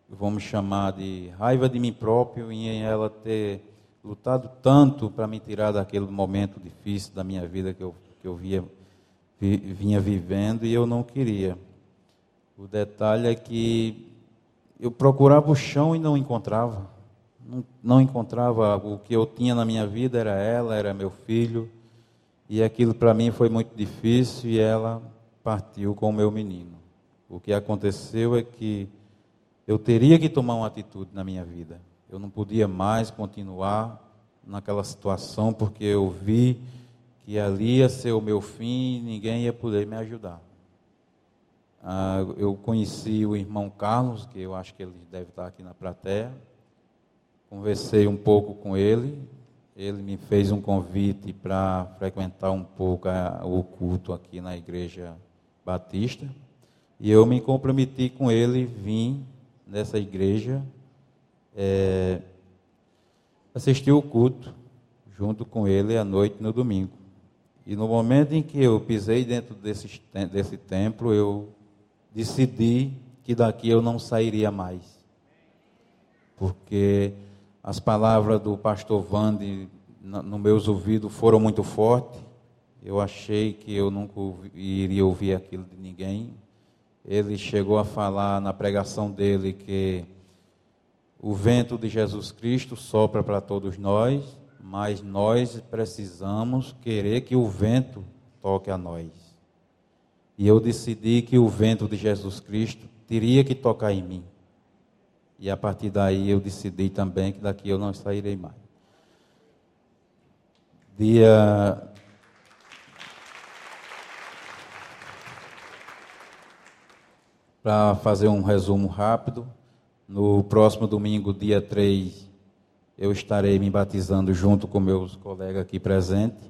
vamos chamar de raiva de mim próprio e em ela ter lutado tanto para me tirar daquele momento difícil da minha vida que eu, que eu via, vi, vinha vivendo e eu não queria. O detalhe é que eu procurava o chão e não encontrava. Não, não encontrava o que eu tinha na minha vida, era ela, era meu filho. E aquilo para mim foi muito difícil e ela partiu com o meu menino. O que aconteceu é que eu teria que tomar uma atitude na minha vida. Eu não podia mais continuar naquela situação porque eu vi que ali ia ser o meu fim ninguém ia poder me ajudar. Ah, eu conheci o irmão Carlos, que eu acho que ele deve estar aqui na plateia. Conversei um pouco com ele. Ele me fez um convite para frequentar um pouco a, o culto aqui na igreja batista. E eu me comprometi com ele, vim nessa igreja, é, assistiu o culto junto com ele à noite no domingo. E no momento em que eu pisei dentro desse, desse templo, eu decidi que daqui eu não sairia mais. Porque as palavras do pastor Vande nos meus ouvidos foram muito fortes. Eu achei que eu nunca iria ouvir aquilo de ninguém. Ele chegou a falar na pregação dele que o vento de Jesus Cristo sopra para todos nós, mas nós precisamos querer que o vento toque a nós. E eu decidi que o vento de Jesus Cristo teria que tocar em mim. E a partir daí eu decidi também que daqui eu não sairei mais. Dia Para fazer um resumo rápido, no próximo domingo, dia 3, eu estarei me batizando junto com meus colegas aqui presentes.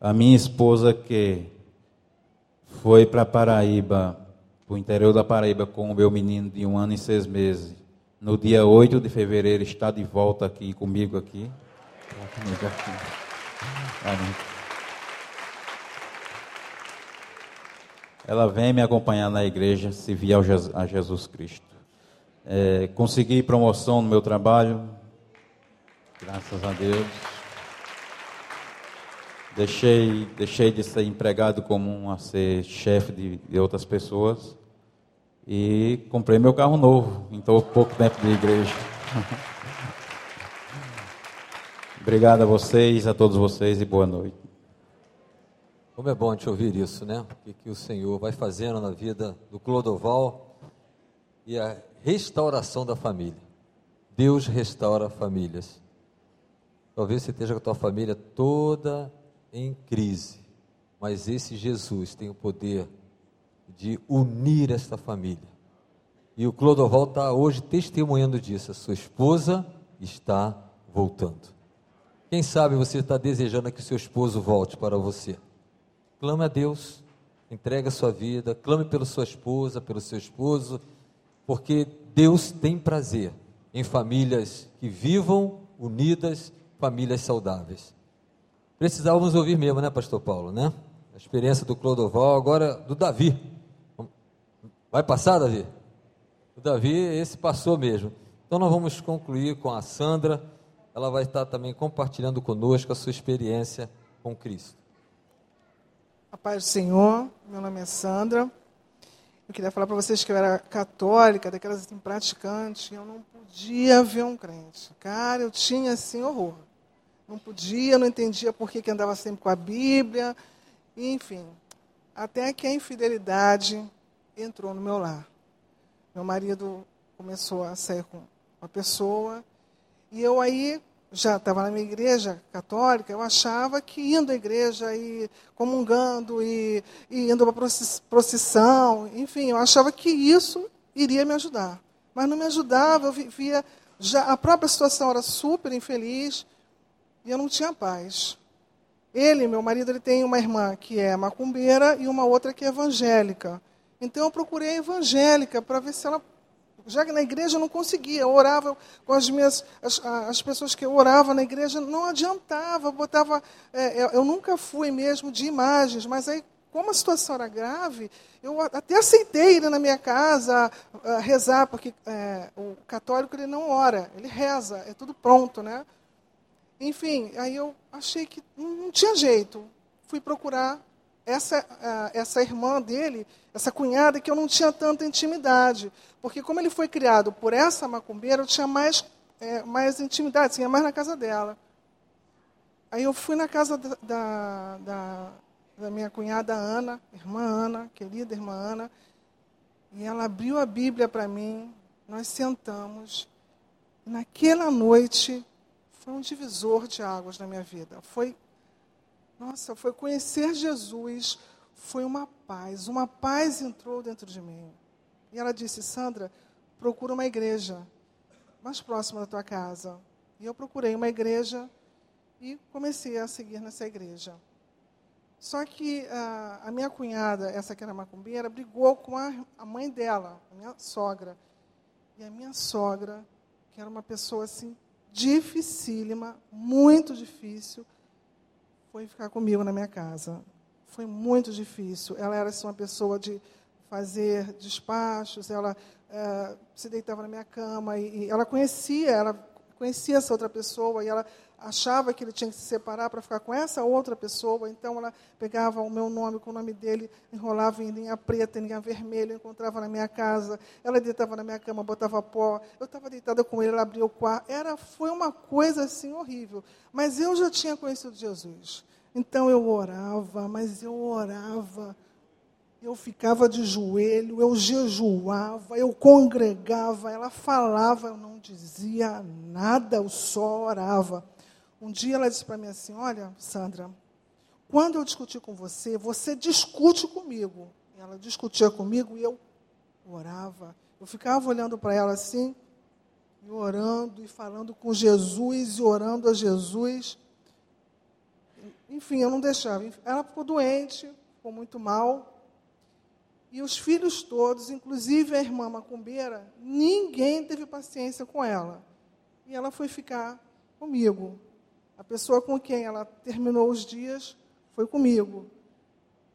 A minha esposa, que foi para Paraíba, para o interior da Paraíba, com o meu menino de um ano e seis meses, no dia 8 de fevereiro, está de volta aqui comigo aqui. Ela vem me acompanhar na igreja, se vier a Jesus Cristo. É, consegui promoção no meu trabalho, graças a Deus. Deixei, deixei de ser empregado comum a ser chefe de, de outras pessoas. E comprei meu carro novo, então pouco tempo de igreja. Obrigado a vocês, a todos vocês e boa noite. Como é bom te ouvir isso, né? O que, que o Senhor vai fazendo na vida do Clodoval e a restauração da família. Deus restaura famílias. Talvez você esteja com a tua família toda em crise, mas esse Jesus tem o poder de unir esta família. E o Clodoval está hoje testemunhando disso. A sua esposa está voltando. Quem sabe você está desejando que o seu esposo volte para você. Clame a Deus, entregue a sua vida, clame pela sua esposa, pelo seu esposo, porque Deus tem prazer em famílias que vivam unidas, famílias saudáveis. Precisávamos ouvir mesmo, né, Pastor Paulo, né? A experiência do Clodoval, agora do Davi. Vai passar, Davi? O Davi, esse passou mesmo. Então nós vamos concluir com a Sandra. Ela vai estar também compartilhando conosco a sua experiência com Cristo. A paz do Senhor, meu nome é Sandra. Eu queria falar para vocês que eu era católica, daquelas assim, praticantes, e eu não podia ver um crente. Cara, eu tinha assim horror. Não podia, não entendia por que, que andava sempre com a Bíblia, enfim. Até que a infidelidade entrou no meu lar. Meu marido começou a sair com uma pessoa, e eu aí já estava na minha igreja católica, eu achava que indo à igreja e comungando e, e indo para procissão, enfim, eu achava que isso iria me ajudar. Mas não me ajudava, eu vivia já a própria situação era super infeliz e eu não tinha paz. Ele, meu marido, ele tem uma irmã que é macumbeira e uma outra que é evangélica. Então eu procurei a evangélica para ver se ela já que na igreja eu não conseguia, eu orava com as minhas as, as pessoas que eu orava na igreja, não adiantava, eu botava, é, eu nunca fui mesmo de imagens, mas aí como a situação era grave, eu até aceitei ir na minha casa rezar, porque é, o católico ele não ora, ele reza, é tudo pronto, né? Enfim, aí eu achei que não tinha jeito, fui procurar essa, essa irmã dele, essa cunhada, que eu não tinha tanta intimidade. Porque como ele foi criado por essa macumbeira, eu tinha mais, é, mais intimidade, tinha mais na casa dela. Aí eu fui na casa da, da, da, minha cunhada Ana, irmã Ana, querida irmã Ana, e ela abriu a Bíblia para mim, nós sentamos, naquela noite foi um divisor de águas na minha vida. Foi nossa, foi conhecer Jesus, foi uma paz, uma paz entrou dentro de mim. E ela disse: Sandra, procura uma igreja mais próxima da tua casa. E eu procurei uma igreja e comecei a seguir nessa igreja. Só que a, a minha cunhada, essa que era macumbeira, brigou com a, a mãe dela, a minha sogra. E a minha sogra, que era uma pessoa assim dificílima, muito difícil, foi ficar comigo na minha casa. Foi muito difícil. Ela era assim, uma pessoa de fazer despachos, ela eh, se deitava na minha cama e, e ela conhecia, ela conhecia essa outra pessoa e ela achava que ele tinha que se separar para ficar com essa outra pessoa, então ela pegava o meu nome com o nome dele, enrolava em linha preta, em linha vermelha, encontrava na minha casa, ela deitava na minha cama, botava pó, eu estava deitada com ele, ela abria o quarto, era, foi uma coisa assim horrível, mas eu já tinha conhecido Jesus, então eu orava, mas eu orava, eu ficava de joelho, eu jejuava, eu congregava, ela falava, eu não dizia nada, eu só orava. Um dia ela disse para mim assim: Olha, Sandra, quando eu discutir com você, você discute comigo. Ela discutia comigo e eu orava. Eu ficava olhando para ela assim, e orando e falando com Jesus e orando a Jesus. Enfim, eu não deixava. Ela ficou doente, ficou muito mal. E os filhos todos, inclusive a irmã macumbeira, ninguém teve paciência com ela. E ela foi ficar comigo. A pessoa com quem ela terminou os dias foi comigo.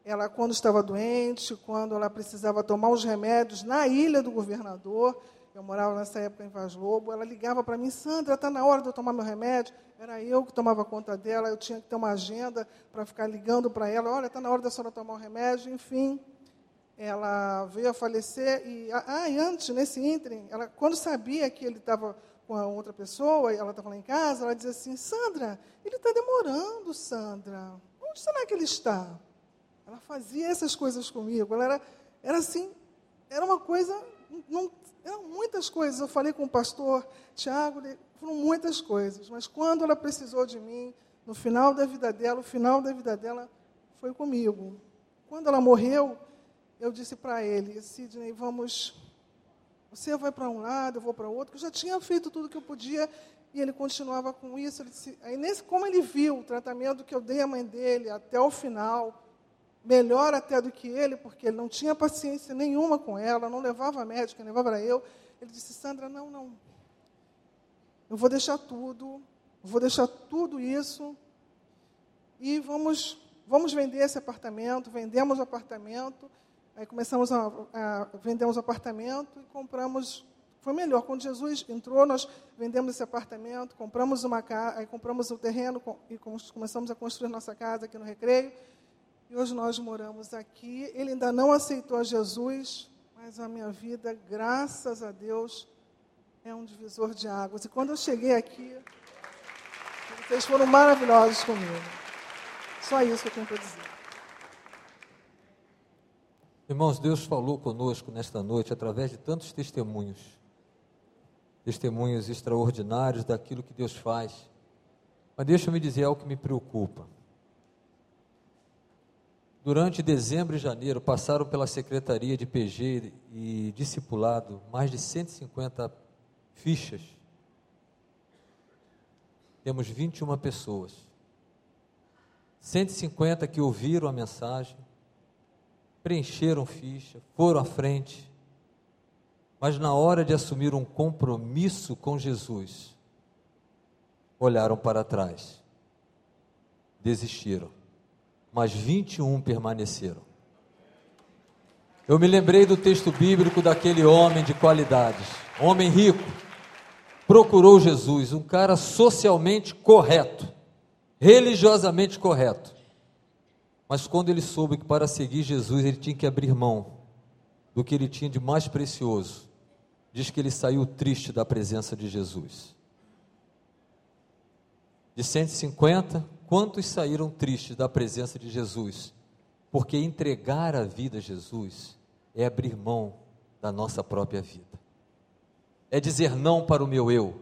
Ela, quando estava doente, quando ela precisava tomar os remédios na ilha do governador, eu morava nessa época em Vaz Lobo, ela ligava para mim, Sandra, está na hora de eu tomar meu remédio. Era eu que tomava conta dela, eu tinha que ter uma agenda para ficar ligando para ela, olha, está na hora da senhora tomar o remédio, enfim. Ela veio a falecer e, ah, e antes, nesse ínterim, ela, quando sabia que ele estava com a outra pessoa, ela estava lá em casa, ela dizia assim, Sandra, ele está demorando, Sandra. Onde será que ele está? Ela fazia essas coisas comigo. Ela era, era assim, era uma coisa, não, eram muitas coisas. Eu falei com o pastor Tiago, foram muitas coisas. Mas quando ela precisou de mim, no final da vida dela, o final da vida dela foi comigo. Quando ela morreu, eu disse para ele, Sidney, vamos você vai para um lado, eu vou para outro. Eu já tinha feito tudo que eu podia e ele continuava com isso. Ele disse, aí nesse, como ele viu o tratamento que eu dei à mãe dele até o final, melhor até do que ele, porque ele não tinha paciência nenhuma com ela, não levava médica, levava eu. Ele disse, Sandra, não, não. Eu vou deixar tudo, vou deixar tudo isso e vamos, vamos vender esse apartamento. Vendemos o apartamento Aí começamos a, a o apartamento e compramos. Foi melhor. Quando Jesus entrou, nós vendemos esse apartamento, compramos uma casa, compramos o terreno e começamos a construir nossa casa aqui no Recreio. E hoje nós moramos aqui. Ele ainda não aceitou a Jesus, mas a minha vida, graças a Deus, é um divisor de águas. E quando eu cheguei aqui, vocês foram maravilhosos comigo. Só isso que eu tenho para dizer. Irmãos, Deus falou conosco nesta noite através de tantos testemunhos, testemunhos extraordinários daquilo que Deus faz. Mas deixa-me dizer algo que me preocupa. Durante dezembro e janeiro passaram pela Secretaria de PG e Discipulado mais de 150 fichas. Temos 21 pessoas. 150 que ouviram a mensagem, preencheram ficha, foram à frente, mas na hora de assumir um compromisso com Jesus, olharam para trás, desistiram, mas 21 permaneceram. Eu me lembrei do texto bíblico daquele homem de qualidades, homem rico, procurou Jesus, um cara socialmente correto, religiosamente correto. Mas quando ele soube que para seguir Jesus ele tinha que abrir mão do que ele tinha de mais precioso, diz que ele saiu triste da presença de Jesus. De 150, quantos saíram tristes da presença de Jesus? Porque entregar a vida a Jesus é abrir mão da nossa própria vida. É dizer não para o meu eu.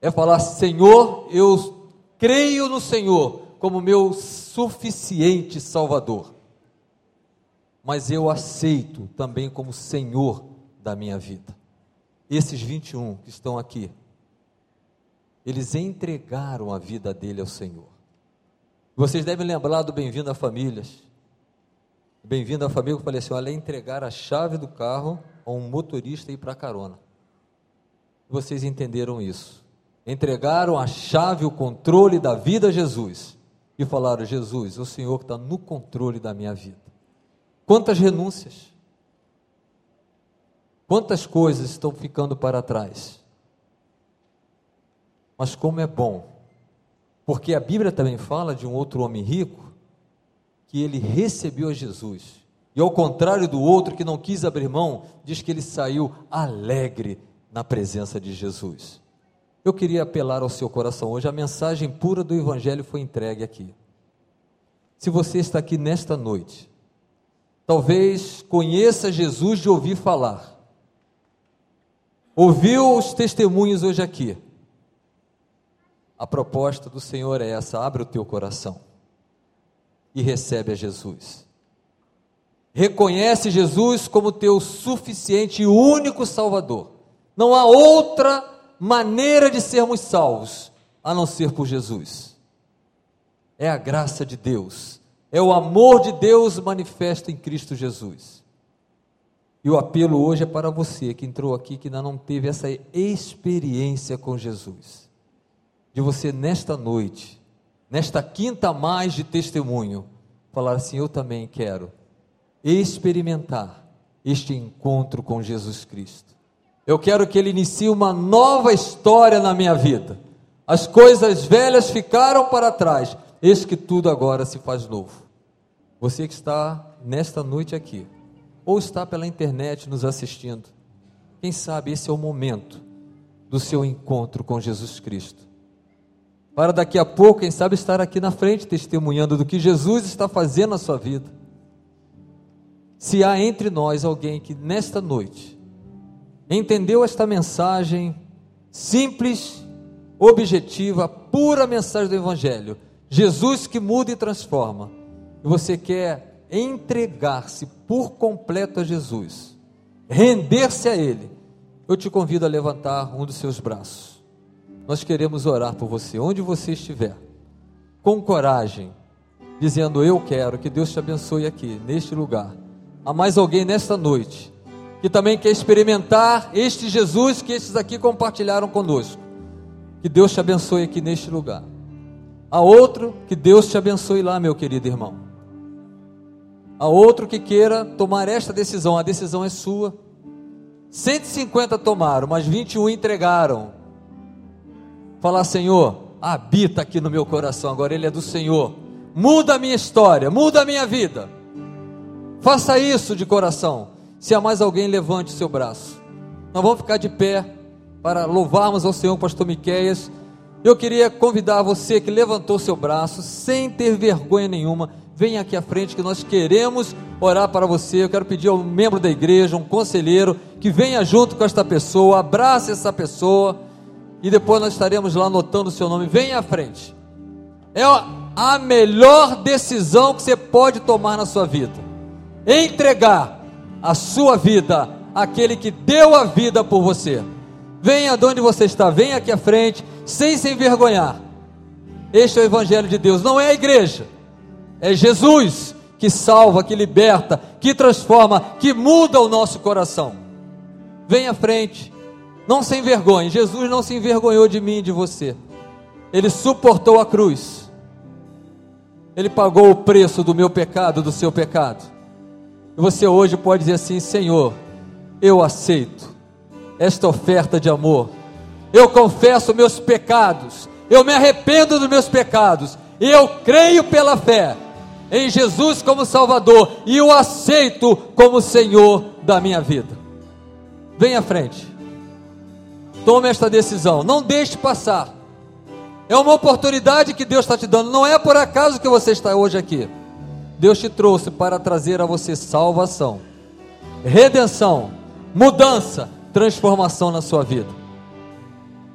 É falar, Senhor, eu creio no Senhor, como meu suficiente Salvador, mas eu aceito também como Senhor da minha vida. Esses 21 que estão aqui, eles entregaram a vida dele ao Senhor. Vocês devem lembrar do Bem-vindo a Famílias. Bem-vindo à família, eu falei assim: olha, é entregar a chave do carro a um motorista e ir para carona. Vocês entenderam isso. Entregaram a chave, o controle da vida a Jesus e falaram: Jesus, o Senhor está no controle da minha vida. Quantas renúncias, Quantas coisas estão ficando para trás? Mas como é bom, porque a Bíblia também fala de um outro homem rico que ele recebeu a Jesus. E ao contrário do outro que não quis abrir mão, diz que ele saiu alegre na presença de Jesus. Eu queria apelar ao seu coração hoje, a mensagem pura do Evangelho foi entregue aqui. Se você está aqui nesta noite, talvez conheça Jesus de ouvir falar, ouviu os testemunhos hoje aqui. A proposta do Senhor é essa: abre o teu coração e recebe a Jesus. Reconhece Jesus como teu suficiente e único Salvador. Não há outra maneira de sermos salvos a não ser por Jesus. É a graça de Deus, é o amor de Deus manifesto em Cristo Jesus. E o apelo hoje é para você que entrou aqui, que ainda não teve essa experiência com Jesus. De você nesta noite, nesta quinta mais de testemunho, falar assim: Eu também quero experimentar este encontro com Jesus Cristo. Eu quero que Ele inicie uma nova história na minha vida. As coisas velhas ficaram para trás, eis que tudo agora se faz novo. Você que está nesta noite aqui, ou está pela internet nos assistindo, quem sabe esse é o momento do seu encontro com Jesus Cristo. Para daqui a pouco, quem sabe, estar aqui na frente testemunhando do que Jesus está fazendo na sua vida. Se há entre nós alguém que nesta noite entendeu esta mensagem simples, objetiva, pura mensagem do Evangelho. Jesus que muda e transforma. E você quer entregar-se por completo a Jesus, render-se a Ele. Eu te convido a levantar um dos seus braços. Nós queremos orar por você, onde você estiver, com coragem, dizendo: Eu quero que Deus te abençoe aqui, neste lugar. Há mais alguém nesta noite que também quer experimentar este Jesus que estes aqui compartilharam conosco. Que Deus te abençoe aqui neste lugar. Há outro que Deus te abençoe lá, meu querido irmão. Há outro que queira tomar esta decisão, a decisão é sua. 150 tomaram, mas 21 entregaram. Falar, Senhor, habita aqui no meu coração, agora ele é do Senhor. Muda a minha história, muda a minha vida. Faça isso de coração. Se há mais alguém, levante seu braço. Nós vamos ficar de pé para louvarmos ao Senhor, pastor Miqueias. Eu queria convidar você que levantou seu braço, sem ter vergonha nenhuma, venha aqui à frente que nós queremos orar para você. Eu quero pedir ao membro da igreja, um conselheiro, que venha junto com esta pessoa, abrace essa pessoa e depois nós estaremos lá anotando o seu nome. Venha à frente. É a melhor decisão que você pode tomar na sua vida. Entregar a sua vida àquele que deu a vida por você. Venha de onde você está, venha aqui à frente, sem se envergonhar. Este é o Evangelho de Deus, não é a igreja, é Jesus que salva, que liberta, que transforma, que muda o nosso coração. Venha à frente, não se envergonhe. Jesus não se envergonhou de mim e de você, ele suportou a cruz, ele pagou o preço do meu pecado, do seu pecado. E você hoje pode dizer assim: Senhor, eu aceito esta oferta de amor. Eu confesso meus pecados. Eu me arrependo dos meus pecados. Eu creio pela fé em Jesus como Salvador e o aceito como Senhor da minha vida. Venha à frente. Tome esta decisão. Não deixe passar. É uma oportunidade que Deus está te dando. Não é por acaso que você está hoje aqui. Deus te trouxe para trazer a você salvação, redenção, mudança, transformação na sua vida.